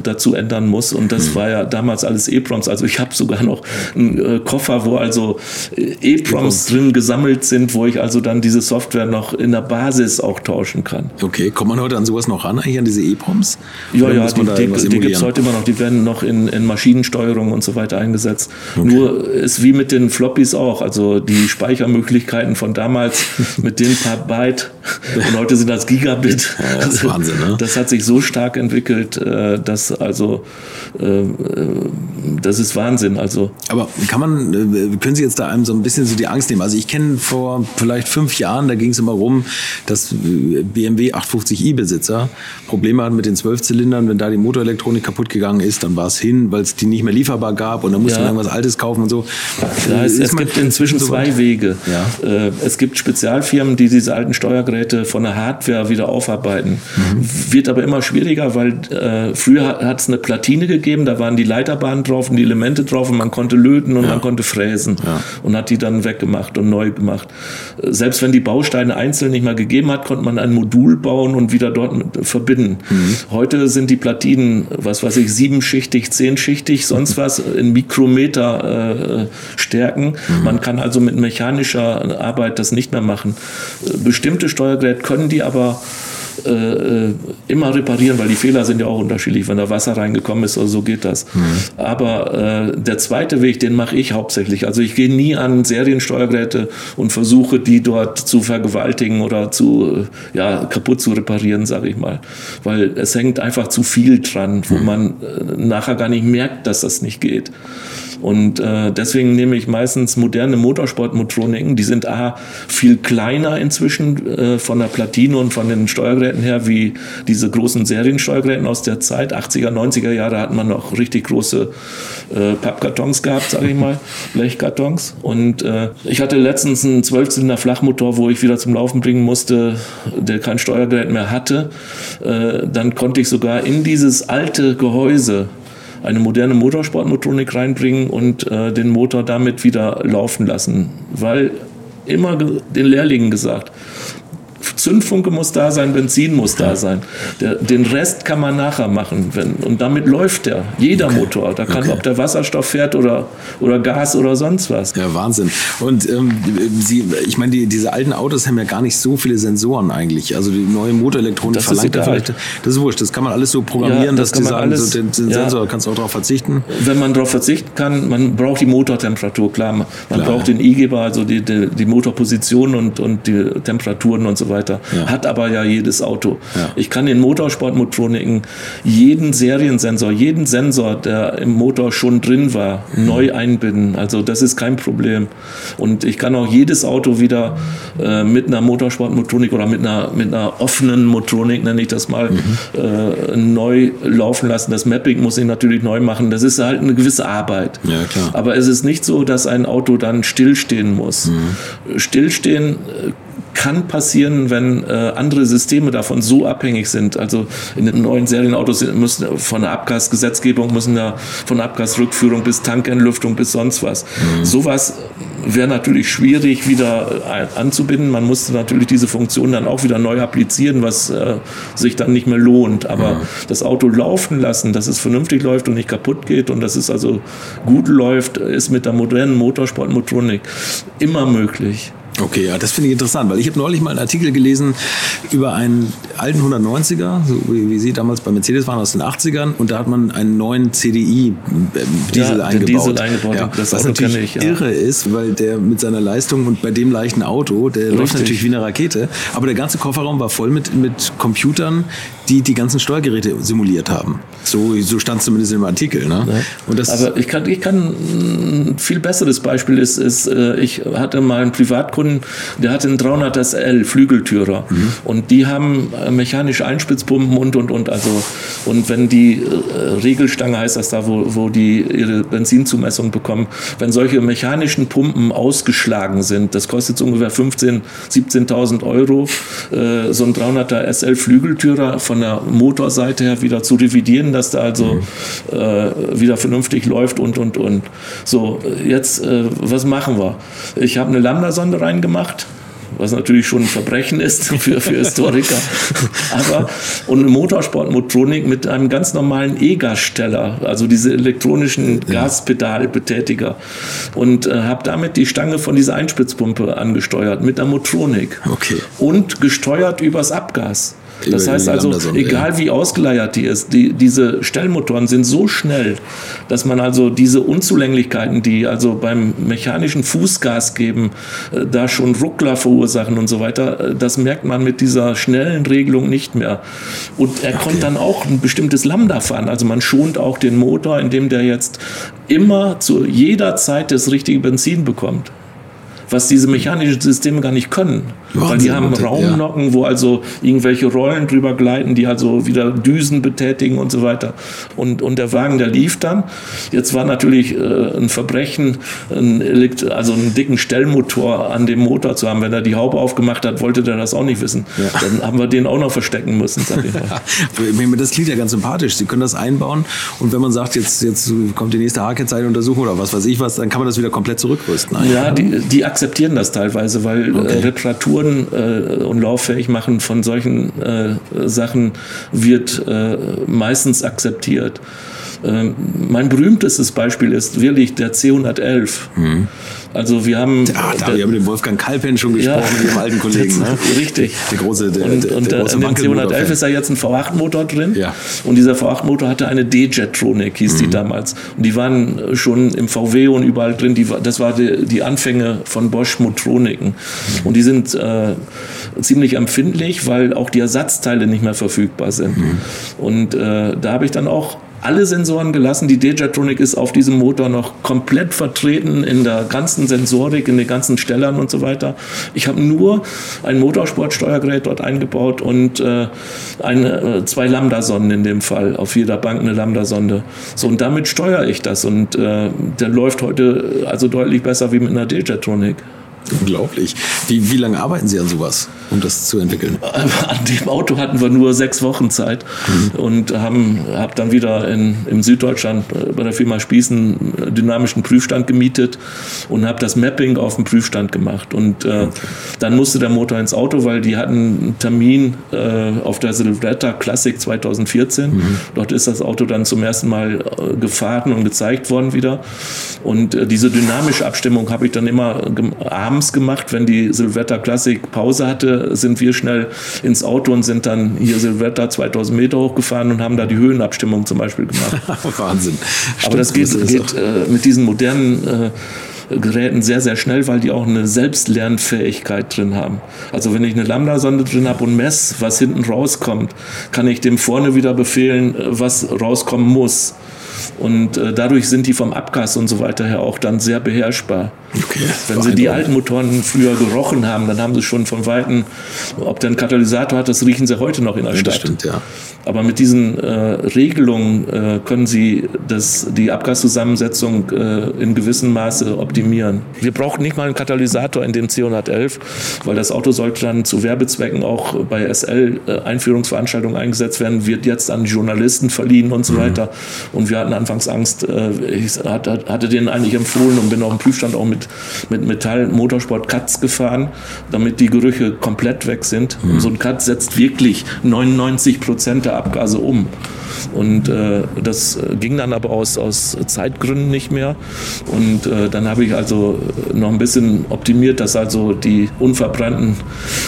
dazu ändern muss. Und das hm. war ja damals alles EPROMs. Also ich habe sogar noch einen äh, Koffer, wo also äh, EPROMs drin gesammelt sind, wo ich also dann diese Software noch in der Basis auch tauschen kann. Okay, kommt man heute an sowas noch ran, eigentlich an diese EPROMs? Ja, ja, die, die, die gibt es heute immer noch. Die werden noch in, in Maschinensteuerung und so weiter eingesetzt. Okay. Nur ist wie mit den Floppies auch. Also die Speichermöglichkeiten Möglichkeiten von damals *laughs* mit den paar Byte und heute sind das Gigabit. Ja, das ist Wahnsinn, ne? Das hat sich so stark entwickelt, äh, dass also äh, das ist Wahnsinn. Also aber kann man, äh, können Sie jetzt da einem so ein bisschen so die Angst nehmen? Also ich kenne vor vielleicht fünf Jahren, da ging es immer rum, dass BMW 850i Besitzer Probleme hatten mit den Zwölfzylindern, wenn da die Motorelektronik kaputt gegangen ist, dann war es hin, weil es die nicht mehr lieferbar gab und dann musste ja. man irgendwas Altes kaufen und so. Ja, es, es gibt inzwischen so zwei Wege. Ja. Es gibt Spezialfirmen, die diese alten Steuergeräte von der Hardware wieder aufarbeiten. Mhm. Wird aber immer schwieriger, weil äh, früher hat es eine Platine gegeben, da waren die Leiterbahnen drauf und die Elemente drauf und man konnte löten und ja. man konnte fräsen ja. und hat die dann weggemacht und neu gemacht. Selbst wenn die Bausteine einzeln nicht mal gegeben hat, konnte man ein Modul bauen und wieder dort verbinden. Mhm. Heute sind die Platinen, was weiß ich, siebenschichtig, zehnschichtig, sonst *laughs* was in Mikrometer äh, Stärken. Mhm. Man kann also mit mechanischer Arbeit das nicht mehr machen. Bestimmte Steuergeräte können die aber äh, immer reparieren, weil die Fehler sind ja auch unterschiedlich. Wenn da Wasser reingekommen ist, oder so geht das. Mhm. Aber äh, der zweite Weg, den mache ich hauptsächlich. Also ich gehe nie an Seriensteuergeräte und versuche, die dort zu vergewaltigen oder zu äh, ja, kaputt zu reparieren, sage ich mal. Weil es hängt einfach zu viel dran, wo mhm. man äh, nachher gar nicht merkt, dass das nicht geht. Und äh, deswegen nehme ich meistens moderne Motorsportmotroniken. Die sind A, viel kleiner inzwischen äh, von der Platine und von den Steuergeräten her, wie diese großen Seriensteuergeräten aus der Zeit. 80er, 90er Jahre hat man noch richtig große äh, Pappkartons gehabt, sage ich mal, *laughs* Blechkartons. Und äh, ich hatte letztens einen 12-Zylinder Flachmotor, wo ich wieder zum Laufen bringen musste, der kein Steuergerät mehr hatte. Äh, dann konnte ich sogar in dieses alte Gehäuse eine moderne Motorsportmotorik reinbringen und äh, den Motor damit wieder laufen lassen. Weil immer den Lehrlingen gesagt, Zündfunke muss da sein, Benzin muss da sein. Der, den Rest kann man nachher machen. Wenn, und damit läuft der. Jeder okay. Motor. Da kann, okay. ob der Wasserstoff fährt oder, oder Gas oder sonst was. Ja, Wahnsinn. Und ähm, Sie, ich meine, die, diese alten Autos haben ja gar nicht so viele Sensoren eigentlich. Also die neue Motorelektronik das verlangt ja vielleicht. Das ist wurscht. Das kann man alles so programmieren, ja, das dass die sagen, alles, so den, den ja. Sensor kannst du auch darauf verzichten. Wenn man darauf verzichten kann, man braucht die Motortemperatur, klar. Man klar, braucht den I-Geber, also die, die, die Motorposition und, und die Temperaturen und so weiter. Ja. Hat aber ja jedes Auto. Ja. Ich kann in Motorsportmotroniken jeden Seriensensor, jeden Sensor, der im Motor schon drin war, mhm. neu einbinden. Also das ist kein Problem. Und ich kann auch jedes Auto wieder äh, mit einer Motorsportmotronik oder mit einer, mit einer offenen Motronik, nenne ich das mal, mhm. äh, neu laufen lassen. Das Mapping muss ich natürlich neu machen. Das ist halt eine gewisse Arbeit. Ja, Aber es ist nicht so, dass ein Auto dann stillstehen muss. Mhm. Stillstehen äh, kann passieren, wenn äh, andere Systeme davon so abhängig sind. Also in den neuen Serienautos müssen von der Abgasgesetzgebung müssen da von Abgasrückführung bis Tankentlüftung bis sonst was. Mhm. Sowas wäre natürlich schwierig wieder äh, anzubinden. Man musste natürlich diese Funktion dann auch wieder neu applizieren, was äh, sich dann nicht mehr lohnt. Aber mhm. das Auto laufen lassen, dass es vernünftig läuft und nicht kaputt geht und dass es also gut läuft, ist mit der modernen Motorsportmotronik immer möglich. Okay, ja, das finde ich interessant, weil ich habe neulich mal einen Artikel gelesen über einen alten 190er, so wie, wie, Sie damals bei Mercedes waren aus den 80ern, und da hat man einen neuen CDI-Diesel ja, eingebaut. Diesel eingebaut ja, das was Auto natürlich ich, ja. irre ist, weil der mit seiner Leistung und bei dem leichten Auto, der Richtig. läuft natürlich wie eine Rakete, aber der ganze Kofferraum war voll mit, mit Computern, die die ganzen Steuergeräte simuliert haben. So, so stand es zumindest im Artikel. Ne? Ja. Und das aber ich kann, ich kann ein viel besseres Beispiel ist, ist äh, ich hatte mal einen Privatkunden, der hatte einen 300 SL Flügeltürer mhm. und die haben äh, mechanische Einspitzpumpen und und und also und wenn die äh, Regelstange heißt das da, wo, wo die ihre Benzinzumessung bekommen, wenn solche mechanischen Pumpen ausgeschlagen sind, das kostet ungefähr 15, 17.000 Euro, so ein 300er SL Flügeltürer von der Motorseite her wieder zu revidieren, dass da also mhm. äh, wieder vernünftig läuft und und und. So, jetzt, äh, was machen wir? Ich habe eine Lambda-Sonde reingemacht was natürlich schon ein Verbrechen ist *laughs* für, für Historiker. Aber und Motorsportmotronik mit einem ganz normalen E-Gassteller, also diese elektronischen Gaspedalbetätiger. Und äh, habe damit die Stange von dieser Einspritzpumpe angesteuert mit der Motronik. Okay. Und gesteuert übers Abgas. Das heißt also, egal wie ausgeleiert die ist, die, diese Stellmotoren sind so schnell, dass man also diese Unzulänglichkeiten, die also beim mechanischen Fußgas geben, äh, da schon Ruckler verursachen und so weiter, äh, das merkt man mit dieser schnellen Regelung nicht mehr. Und er okay. konnte dann auch ein bestimmtes Lambda fahren. Also man schont auch den Motor, indem der jetzt immer zu jeder Zeit das richtige Benzin bekommt was diese mechanischen Systeme gar nicht können. Wahnsinn, weil die haben Raumnocken, ja. wo also irgendwelche Rollen drüber gleiten, die also wieder Düsen betätigen und so weiter. Und, und der Wagen, der lief dann. Jetzt war natürlich äh, ein Verbrechen, ein also einen dicken Stellmotor an dem Motor zu haben. Wenn er die Haube aufgemacht hat, wollte der das auch nicht wissen. Ja. Dann haben wir den auch noch verstecken müssen, sag ich mal. *laughs* das klingt ja ganz sympathisch. Sie können das einbauen und wenn man sagt, jetzt, jetzt kommt die nächste Haarkennzeichenuntersuchung oder was weiß ich was, dann kann man das wieder komplett zurückrüsten. Ja, die, die akzeptieren das teilweise, weil äh, okay. Reparaturen äh, und lauffähig machen von solchen äh, Sachen wird äh, meistens akzeptiert. Ähm, mein berühmtestes Beispiel ist wirklich der C111. Mhm. Also wir haben. Ah, da, wir haben mit dem Wolfgang Kalpen schon gesprochen, ja, mit dem alten *laughs* Kollegen. Ne? Richtig. Der große, der, und, der, und der große in dem C111 ist da jetzt ein V8-Motor drin. Ja. Und dieser V8-Motor hatte eine D-Jetronic, hieß mhm. die damals. Und die waren schon im VW und überall drin. Die, das war die, die Anfänge von Bosch Motroniken. Mhm. Und die sind äh, ziemlich empfindlich, weil auch die Ersatzteile nicht mehr verfügbar sind. Mhm. Und äh, da habe ich dann auch alle Sensoren gelassen. Die Dejatronic ist auf diesem Motor noch komplett vertreten in der ganzen Sensorik, in den ganzen Stellern und so weiter. Ich habe nur ein Motorsportsteuergerät dort eingebaut und äh, eine, äh, zwei Lambda-Sonden in dem Fall. Auf jeder Bank eine Lambda-Sonde. So, und damit steuere ich das. Und äh, der läuft heute also deutlich besser wie mit einer Dejatronic. Unglaublich. Wie, wie lange arbeiten Sie an sowas, um das zu entwickeln? An dem Auto hatten wir nur sechs Wochen Zeit mhm. und haben hab dann wieder in, im Süddeutschland äh, bei der Firma Spießen einen dynamischen Prüfstand gemietet und habe das Mapping auf dem Prüfstand gemacht. Und äh, okay. dann musste der Motor ins Auto, weil die hatten einen Termin äh, auf der Silvretta Classic 2014. Mhm. Dort ist das Auto dann zum ersten Mal äh, gefahren und gezeigt worden wieder. Und äh, diese dynamische Abstimmung habe ich dann immer abends abends gemacht, wenn die Silvetta Classic Pause hatte, sind wir schnell ins Auto und sind dann hier Silvetta 2000 Meter hochgefahren und haben da die Höhenabstimmung zum Beispiel gemacht. *laughs* Wahnsinn. Stimmt, Aber das geht, geht äh, mit diesen modernen äh, Geräten sehr, sehr schnell, weil die auch eine Selbstlernfähigkeit drin haben. Also wenn ich eine Lambda-Sonde drin habe und messe, was hinten rauskommt, kann ich dem vorne wieder befehlen, äh, was rauskommen muss. Und äh, dadurch sind die vom Abgas und so weiter her auch dann sehr beherrschbar. Okay, Wenn Sie die alten Motoren früher gerochen haben, dann haben Sie schon von Weitem, ob der einen Katalysator hat, das riechen Sie heute noch in der ja, Stadt. Das stimmt, ja. Aber mit diesen äh, Regelungen äh, können Sie das, die Abgaszusammensetzung äh, in gewissem Maße optimieren. Wir brauchen nicht mal einen Katalysator in dem C111, weil das Auto sollte dann zu Werbezwecken auch bei SL-Einführungsveranstaltungen äh, eingesetzt werden, wird jetzt an Journalisten verliehen und so mhm. weiter. Und wir hatten anfangs Angst, äh, ich hatte den eigentlich empfohlen und bin auf dem Prüfstand auch mit, mit Metall Motorsport Cuts gefahren, damit die Gerüche komplett weg sind. Mhm. So ein Cut setzt wirklich 99 Prozent der Abgase um. Und äh, das ging dann aber aus, aus Zeitgründen nicht mehr. Und äh, dann habe ich also noch ein bisschen optimiert, dass also die unverbrannten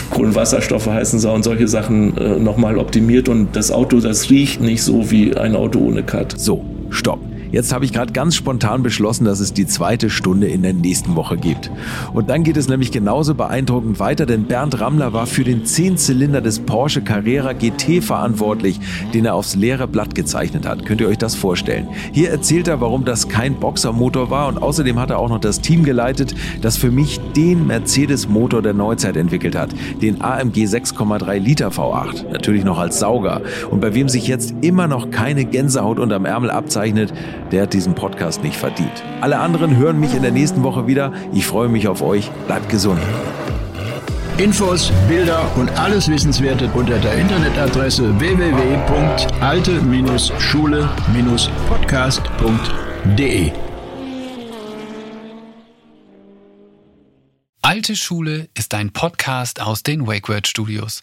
Kohlenwasserstoffe heißen sie und solche Sachen äh, nochmal optimiert. Und das Auto, das riecht nicht so wie ein Auto ohne Cut. So, stopp. Jetzt habe ich gerade ganz spontan beschlossen, dass es die zweite Stunde in der nächsten Woche gibt. Und dann geht es nämlich genauso beeindruckend weiter, denn Bernd Rammler war für den Zehnzylinder des Porsche Carrera GT verantwortlich, den er aufs leere Blatt gezeichnet hat. Könnt ihr euch das vorstellen? Hier erzählt er, warum das kein Boxermotor war und außerdem hat er auch noch das Team geleitet, das für mich den Mercedes-Motor der Neuzeit entwickelt hat, den AMG 6,3 Liter V8, natürlich noch als Sauger. Und bei wem sich jetzt immer noch keine Gänsehaut unterm Ärmel abzeichnet, der hat diesen Podcast nicht verdient. Alle anderen hören mich in der nächsten Woche wieder. Ich freue mich auf euch. Bleibt gesund. Infos, Bilder und alles Wissenswerte unter der Internetadresse www.alte-schule-podcast.de. Alte Schule ist ein Podcast aus den WakeWord Studios.